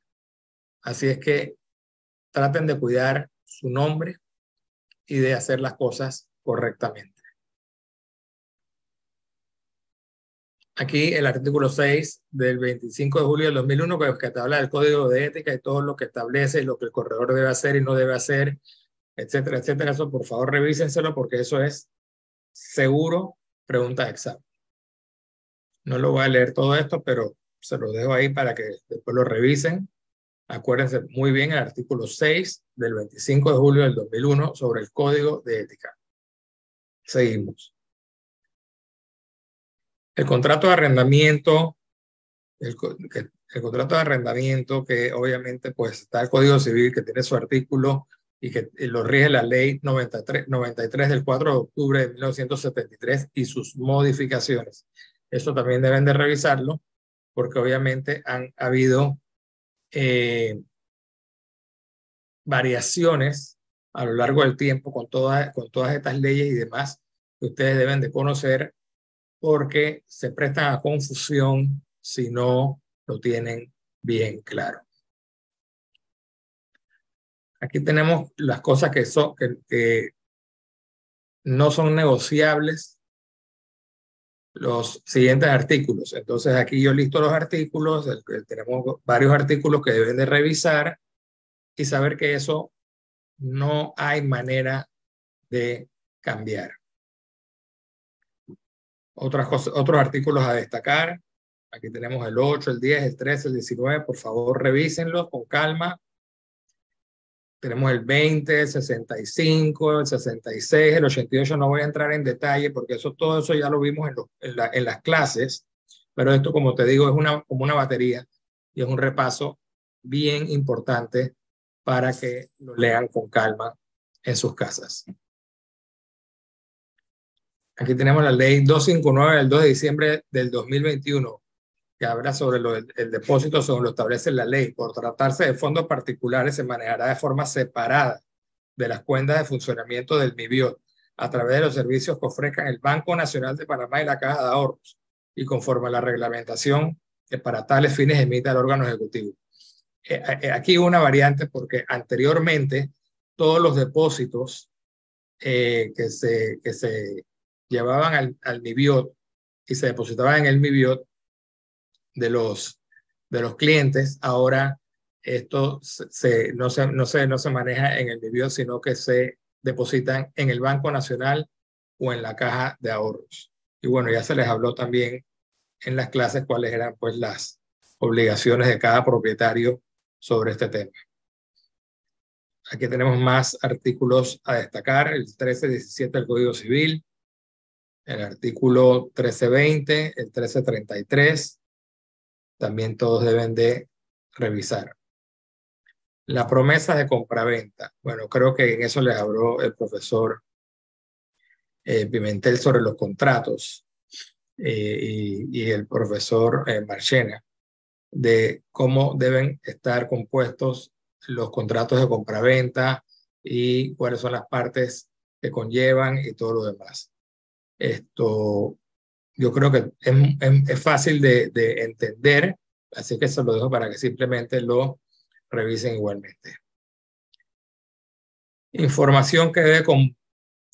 [SPEAKER 2] Así es que traten de cuidar su nombre y de hacer las cosas correctamente. Aquí el artículo 6 del 25 de julio del 2001 que te habla del código de ética y todo lo que establece lo que el corredor debe hacer y no debe hacer, etcétera, etcétera. Eso por favor revísenselo porque eso es seguro pregunta de examen. No lo voy a leer todo esto, pero se lo dejo ahí para que después lo revisen. Acuérdense muy bien el artículo 6 del 25 de julio del 2001 sobre el código de ética. Seguimos. El contrato de arrendamiento, el, el, contrato de arrendamiento que obviamente pues está el Código Civil que tiene su artículo y que lo rige la ley 93, 93 del 4 de octubre de 1973 y sus modificaciones. Esto también deben de revisarlo porque obviamente han habido eh, variaciones a lo largo del tiempo con, todas con todas estas leyes y demás que ustedes deben de conocer porque se prestan a confusión si no lo tienen bien claro. Aquí tenemos las cosas que, son, que, no son negociables los siguientes artículos. Entonces aquí yo listo los artículos, tenemos varios artículos que deben de revisar y saber que eso no hay manera de cambiar. Otras cosas, otros artículos a destacar. Aquí tenemos el 8, el 10, el 13, el 19. Por favor, revísenlos con calma. Tenemos el 20, el 65, el 66, el 88. No voy a entrar en detalle porque eso, todo eso ya lo vimos en, en, las clases. Pero esto, como te digo, es una, como una batería y es un repaso bien importante para que lo lean con calma en sus casas. Aquí tenemos la ley 259 del 2 de diciembre del 2021 que habla sobre lo, el, depósito según lo establece la ley. Por tratarse de fondos particulares, se manejará de forma separada de las cuentas de funcionamiento del MIBIOT a través de los servicios que ofrezcan el Banco Nacional de Panamá y la Caja de Ahorros y conforme a la reglamentación que para tales fines emita el órgano ejecutivo. Eh, eh, aquí una variante porque anteriormente todos los depósitos eh, que, se, que se llevaban al, al MIBIOT y se depositaban en el MIBIOT de los, de los clientes, ahora esto se, no, se, no, se, no se maneja en el MIBIO, sino que se depositan en el Banco Nacional o en la caja de ahorros. Y bueno, ya se les habló también en las clases cuáles eran pues las obligaciones de cada propietario sobre este tema. Aquí tenemos más artículos a destacar, el 1317 del Código Civil, el artículo 1320, el 1333, también todos deben de revisar. La promesa de compraventa. Bueno, creo que en eso les habló el profesor eh, Pimentel sobre los contratos eh, y, el profesor eh, Marchena de cómo deben estar compuestos los contratos de compraventa y cuáles son las partes que conllevan y todo lo demás. Esto, yo creo que es, es, fácil de, de, entender, así que se lo dejo para que simplemente lo revisen igualmente. Información que debe con,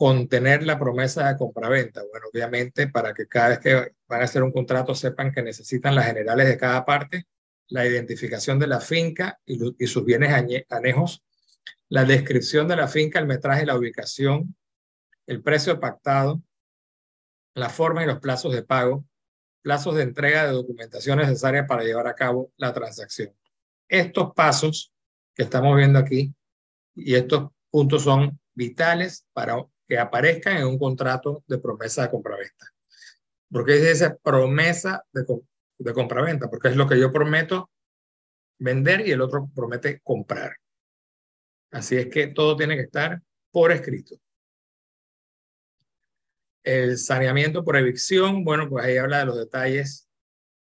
[SPEAKER 2] contener la promesa de compraventa. Bueno, obviamente para que cada vez que van a hacer un contrato sepan que necesitan las generales de cada parte, la identificación de la finca y, y sus bienes anejos, la descripción de la finca, el metraje, la ubicación, el precio pactado, la forma y los plazos de pago, plazos de entrega de documentación necesaria para llevar a cabo la transacción. Estos pasos que estamos viendo aquí y estos puntos son vitales para que aparezcan en un contrato de promesa de compraventa. ¿Por qué dice promesa de, de compraventa? Porque es lo que yo prometo vender y el otro promete comprar. Así es que todo tiene que estar por escrito. El saneamiento por evicción, bueno, pues ahí habla de los detalles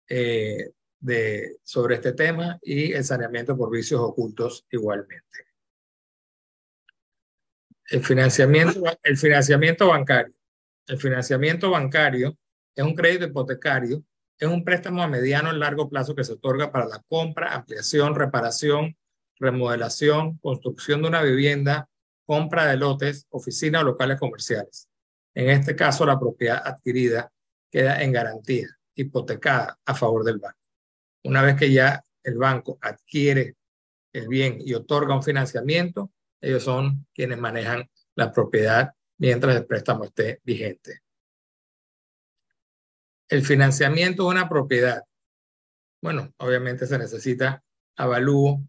[SPEAKER 2] eh, de, sobre este tema y el saneamiento por vicios ocultos igualmente. El financiamiento, el financiamiento bancario. El financiamiento bancario es un crédito hipotecario, es un préstamo a mediano y largo plazo que se otorga para la compra, ampliación, reparación, remodelación, construcción de una vivienda, compra de lotes, oficinas o locales comerciales. En este caso, la propiedad adquirida queda en garantía, hipotecada a favor del banco. Una vez que ya el banco adquiere el bien y otorga un financiamiento, ellos son quienes manejan la propiedad mientras el préstamo esté vigente. El financiamiento de una propiedad. Bueno, obviamente se necesita avalúo,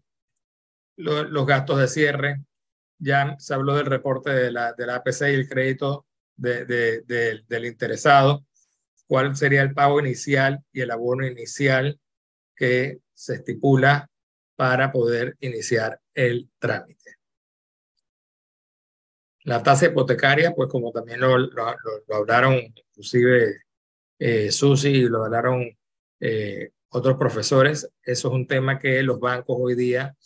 [SPEAKER 2] los gastos de cierre. Ya se habló del reporte de la, de la APC y el crédito del interesado. ¿Cuál sería el pago inicial y el abono inicial que se estipula para poder iniciar el trámite? La tasa hipotecaria, pues como también lo, hablaron inclusive eh, Susi y lo hablaron eh, otros profesores, eso es un tema que los bancos hoy día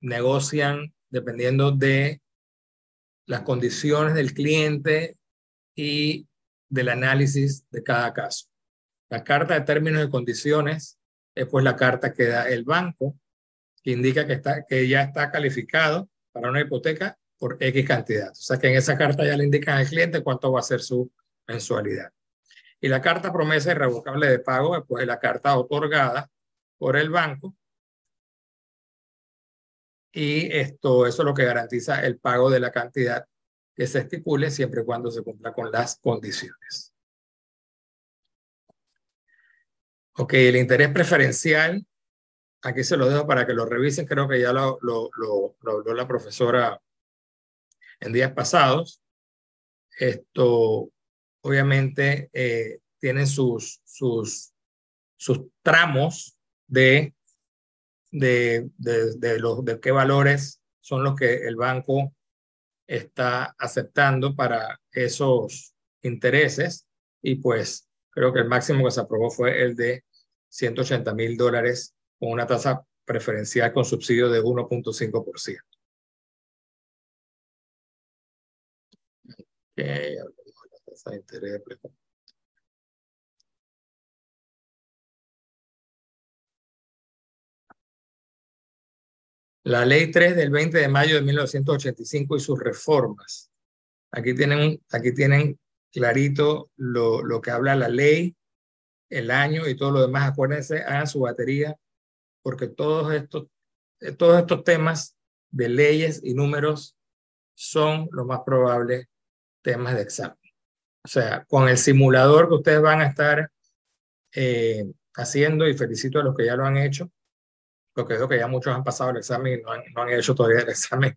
[SPEAKER 2] negocian dependiendo de las condiciones del cliente y del análisis de cada caso. La carta de términos y condiciones es pues la carta que da el banco, que indica que, está, que ya está calificado para una hipoteca por X cantidad. O sea que en esa carta ya le indican al cliente cuánto va a ser su mensualidad. Y la carta promesa irrevocable de pago es pues, la carta otorgada por el banco. Y esto, eso es lo que garantiza el pago de la cantidad que se estipule siempre y cuando se cumpla con las condiciones. Ok, el interés preferencial, aquí se lo dejo para que lo revisen, creo que ya lo, lo, lo, habló la profesora en días pasados. Esto obviamente eh, tiene sus, sus, sus tramos de, de, de, los, de qué valores son los que el banco está aceptando para esos intereses y pues creo que el máximo que se aprobó fue el de 180 mil dólares con una tasa preferencial con subsidio de 1.5%. La ley 3 del 20 de mayo de 1985 y sus reformas. Aquí tienen, aquí tienen clarito lo, lo que habla la ley, el año y todo lo demás. Acuérdense, hagan su batería, porque todos estos, todos estos temas de leyes y números son lo más probable temas de examen. O sea, con el simulador que ustedes van a estar eh, haciendo, y felicito a los que ya lo han hecho, porque veo que ya muchos han pasado el examen y no han, no han hecho todavía el examen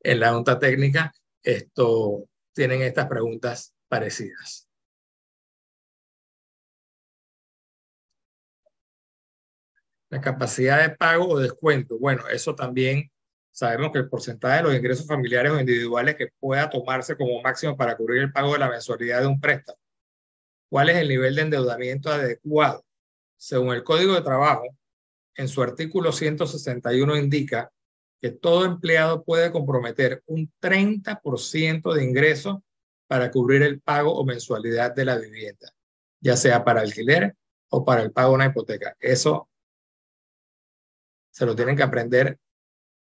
[SPEAKER 2] en la junta técnica, esto, tienen estas preguntas parecidas. La capacidad de pago o descuento. Bueno, eso también Sabemos que el porcentaje de los ingresos familiares o individuales que pueda tomarse como máximo para cubrir el pago de la mensualidad de un préstamo. ¿Cuál es el nivel de endeudamiento adecuado? Según el Código de Trabajo, en su artículo 161 indica que todo empleado puede comprometer un 30% de ingresos para cubrir el pago o mensualidad de la vivienda. ya sea para alquiler o para el pago de una hipoteca. Eso se lo tienen que aprender,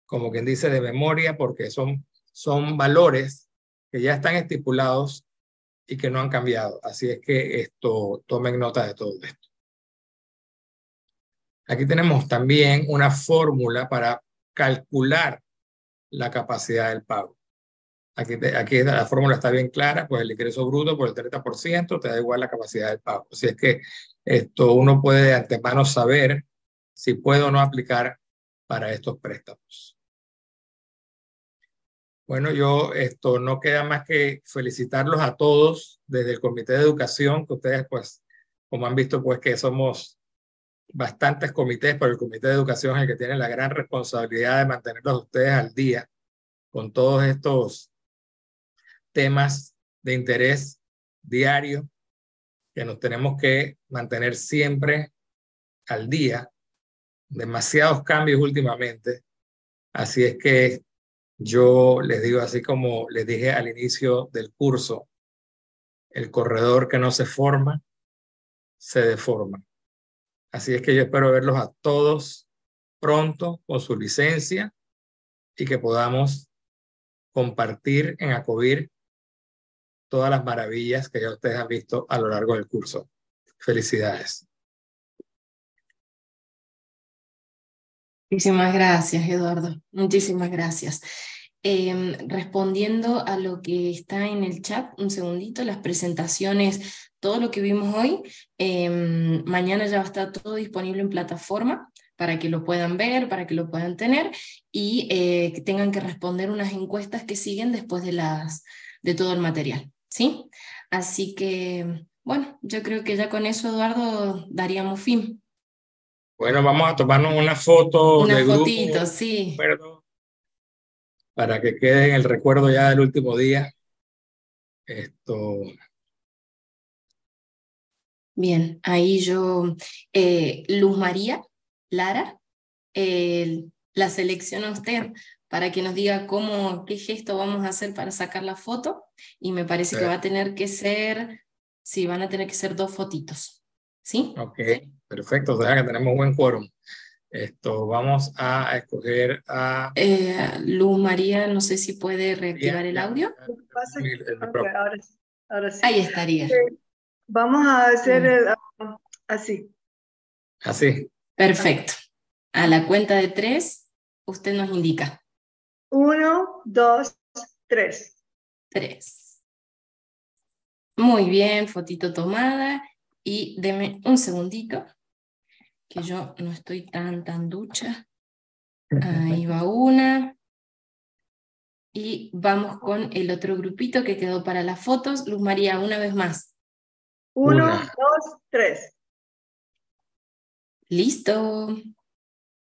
[SPEAKER 2] como quien dice, de memoria, porque son, son valores que ya están estipulados y que no han cambiado. Así es que esto, tomen nota de todo esto. Aquí tenemos también una fórmula para calcular la capacidad del pago. Aquí, la fórmula está bien clara, pues el ingreso bruto por el 30% te da igual la capacidad del pago. Así es que esto uno puede de antemano saber si puede o no aplicar para estos préstamos. Bueno, yo esto no queda más que felicitarlos a todos desde el Comité de Educación, que ustedes pues, como han visto, pues que somos bastantes comités, pero el Comité de Educación es el que tiene la gran responsabilidad de mantenerlos ustedes al día con todos estos temas de interés diario que nos tenemos que mantener siempre al día. Demasiados cambios últimamente. Así es que yo les digo, así como les dije al inicio del curso, el corredor que no se forma, se deforma. Así es que yo espero verlos a todos pronto con su licencia y que podamos compartir en ACOBIR todas las maravillas que ya ustedes han visto a lo largo del curso. Felicidades.
[SPEAKER 1] Muchísimas gracias, Eduardo. Muchísimas gracias. Em, respondiendo a lo que está en el chat, un segundito, las presentaciones, todo lo que vimos hoy, em, mañana ya va a estar todo disponible en plataforma para que lo puedan ver, para que lo puedan tener y eh, que tengan que responder unas encuestas que siguen después de, las, de todo el material. ¿sí? Así que, bueno, yo creo que ya con eso, Eduardo, daríamos fin.
[SPEAKER 2] Bueno, vamos a tomarnos una foto
[SPEAKER 1] Una
[SPEAKER 2] de
[SPEAKER 1] fotito,
[SPEAKER 2] grupo,
[SPEAKER 1] sí.
[SPEAKER 2] recuerdo, para que quede en el recuerdo ya del último día. Esto,
[SPEAKER 1] Bien, ahí yo, eh, Luz María Lara, eh, la selecciono a usted para que nos diga cómo, qué gesto vamos a hacer para sacar la foto y me parece que va a tener que ser, sí, van a tener que ser dos fotitos, ¿sí?
[SPEAKER 2] ok, perfecto, o sea que tenemos buen quórum. Esto, vamos a escoger a...
[SPEAKER 1] Eh, Luz María, no sé si puede reactivar el audio.
[SPEAKER 2] el- el
[SPEAKER 8] ahora. Ahora sí.
[SPEAKER 1] Ahí estaría.
[SPEAKER 8] Eh, Vamos a hacer el, ah, así.
[SPEAKER 2] Así,
[SPEAKER 1] Perfecto. A la cuenta de tres, usted nos indica.
[SPEAKER 8] Uno, dos, tres.
[SPEAKER 1] Tres. Muy bien, fotito tomada. Y deme un segundito, que yo no estoy tan, tan ducha. Ahí va una. Y vamos con el otro grupito que quedó para las fotos. Luz María, una vez más.
[SPEAKER 8] Uno,
[SPEAKER 2] Una.
[SPEAKER 8] dos, tres.
[SPEAKER 1] Listo.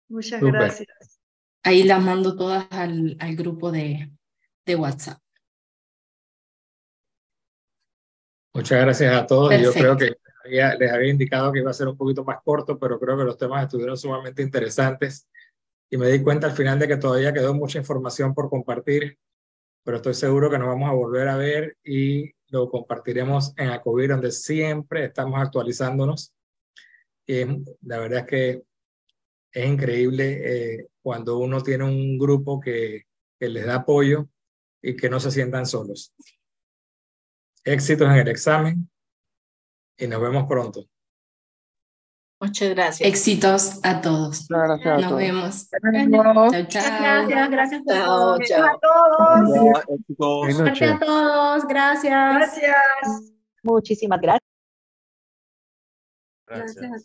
[SPEAKER 8] Muchas gracias.
[SPEAKER 1] Ahí las mando todas al, al grupo de, de WhatsApp.
[SPEAKER 2] muchas gracias a todos. Yo creo
[SPEAKER 1] Perfecto.
[SPEAKER 2] que había- les había indicado que iba a ser un poquito más corto, pero creo que los temas estuvieron sumamente interesantes y me di cuenta al final de que todavía quedó mucha información por compartir, pero estoy seguro que nos vamos a volver a ver y lo compartiremos en Acovir, donde siempre estamos actualizándonos. Y la verdad es que es increíble eh, cuando uno tiene un grupo que, que les da apoyo y que no se sientan solos. Éxitos en el examen y nos vemos pronto.
[SPEAKER 4] Muchas gracias.
[SPEAKER 1] Éxitos a todos.
[SPEAKER 5] Gracias a
[SPEAKER 1] Nos
[SPEAKER 5] todos.
[SPEAKER 1] vemos.
[SPEAKER 5] Chao.
[SPEAKER 1] Chao, chao.
[SPEAKER 9] Gracias, gracias
[SPEAKER 7] Chao, chao.
[SPEAKER 8] a todos.
[SPEAKER 9] Suerte
[SPEAKER 5] noches.
[SPEAKER 9] a todos. Gracias.
[SPEAKER 8] Gracias.
[SPEAKER 4] Muchísimas gracias.
[SPEAKER 10] Gracias.
[SPEAKER 9] Gracias.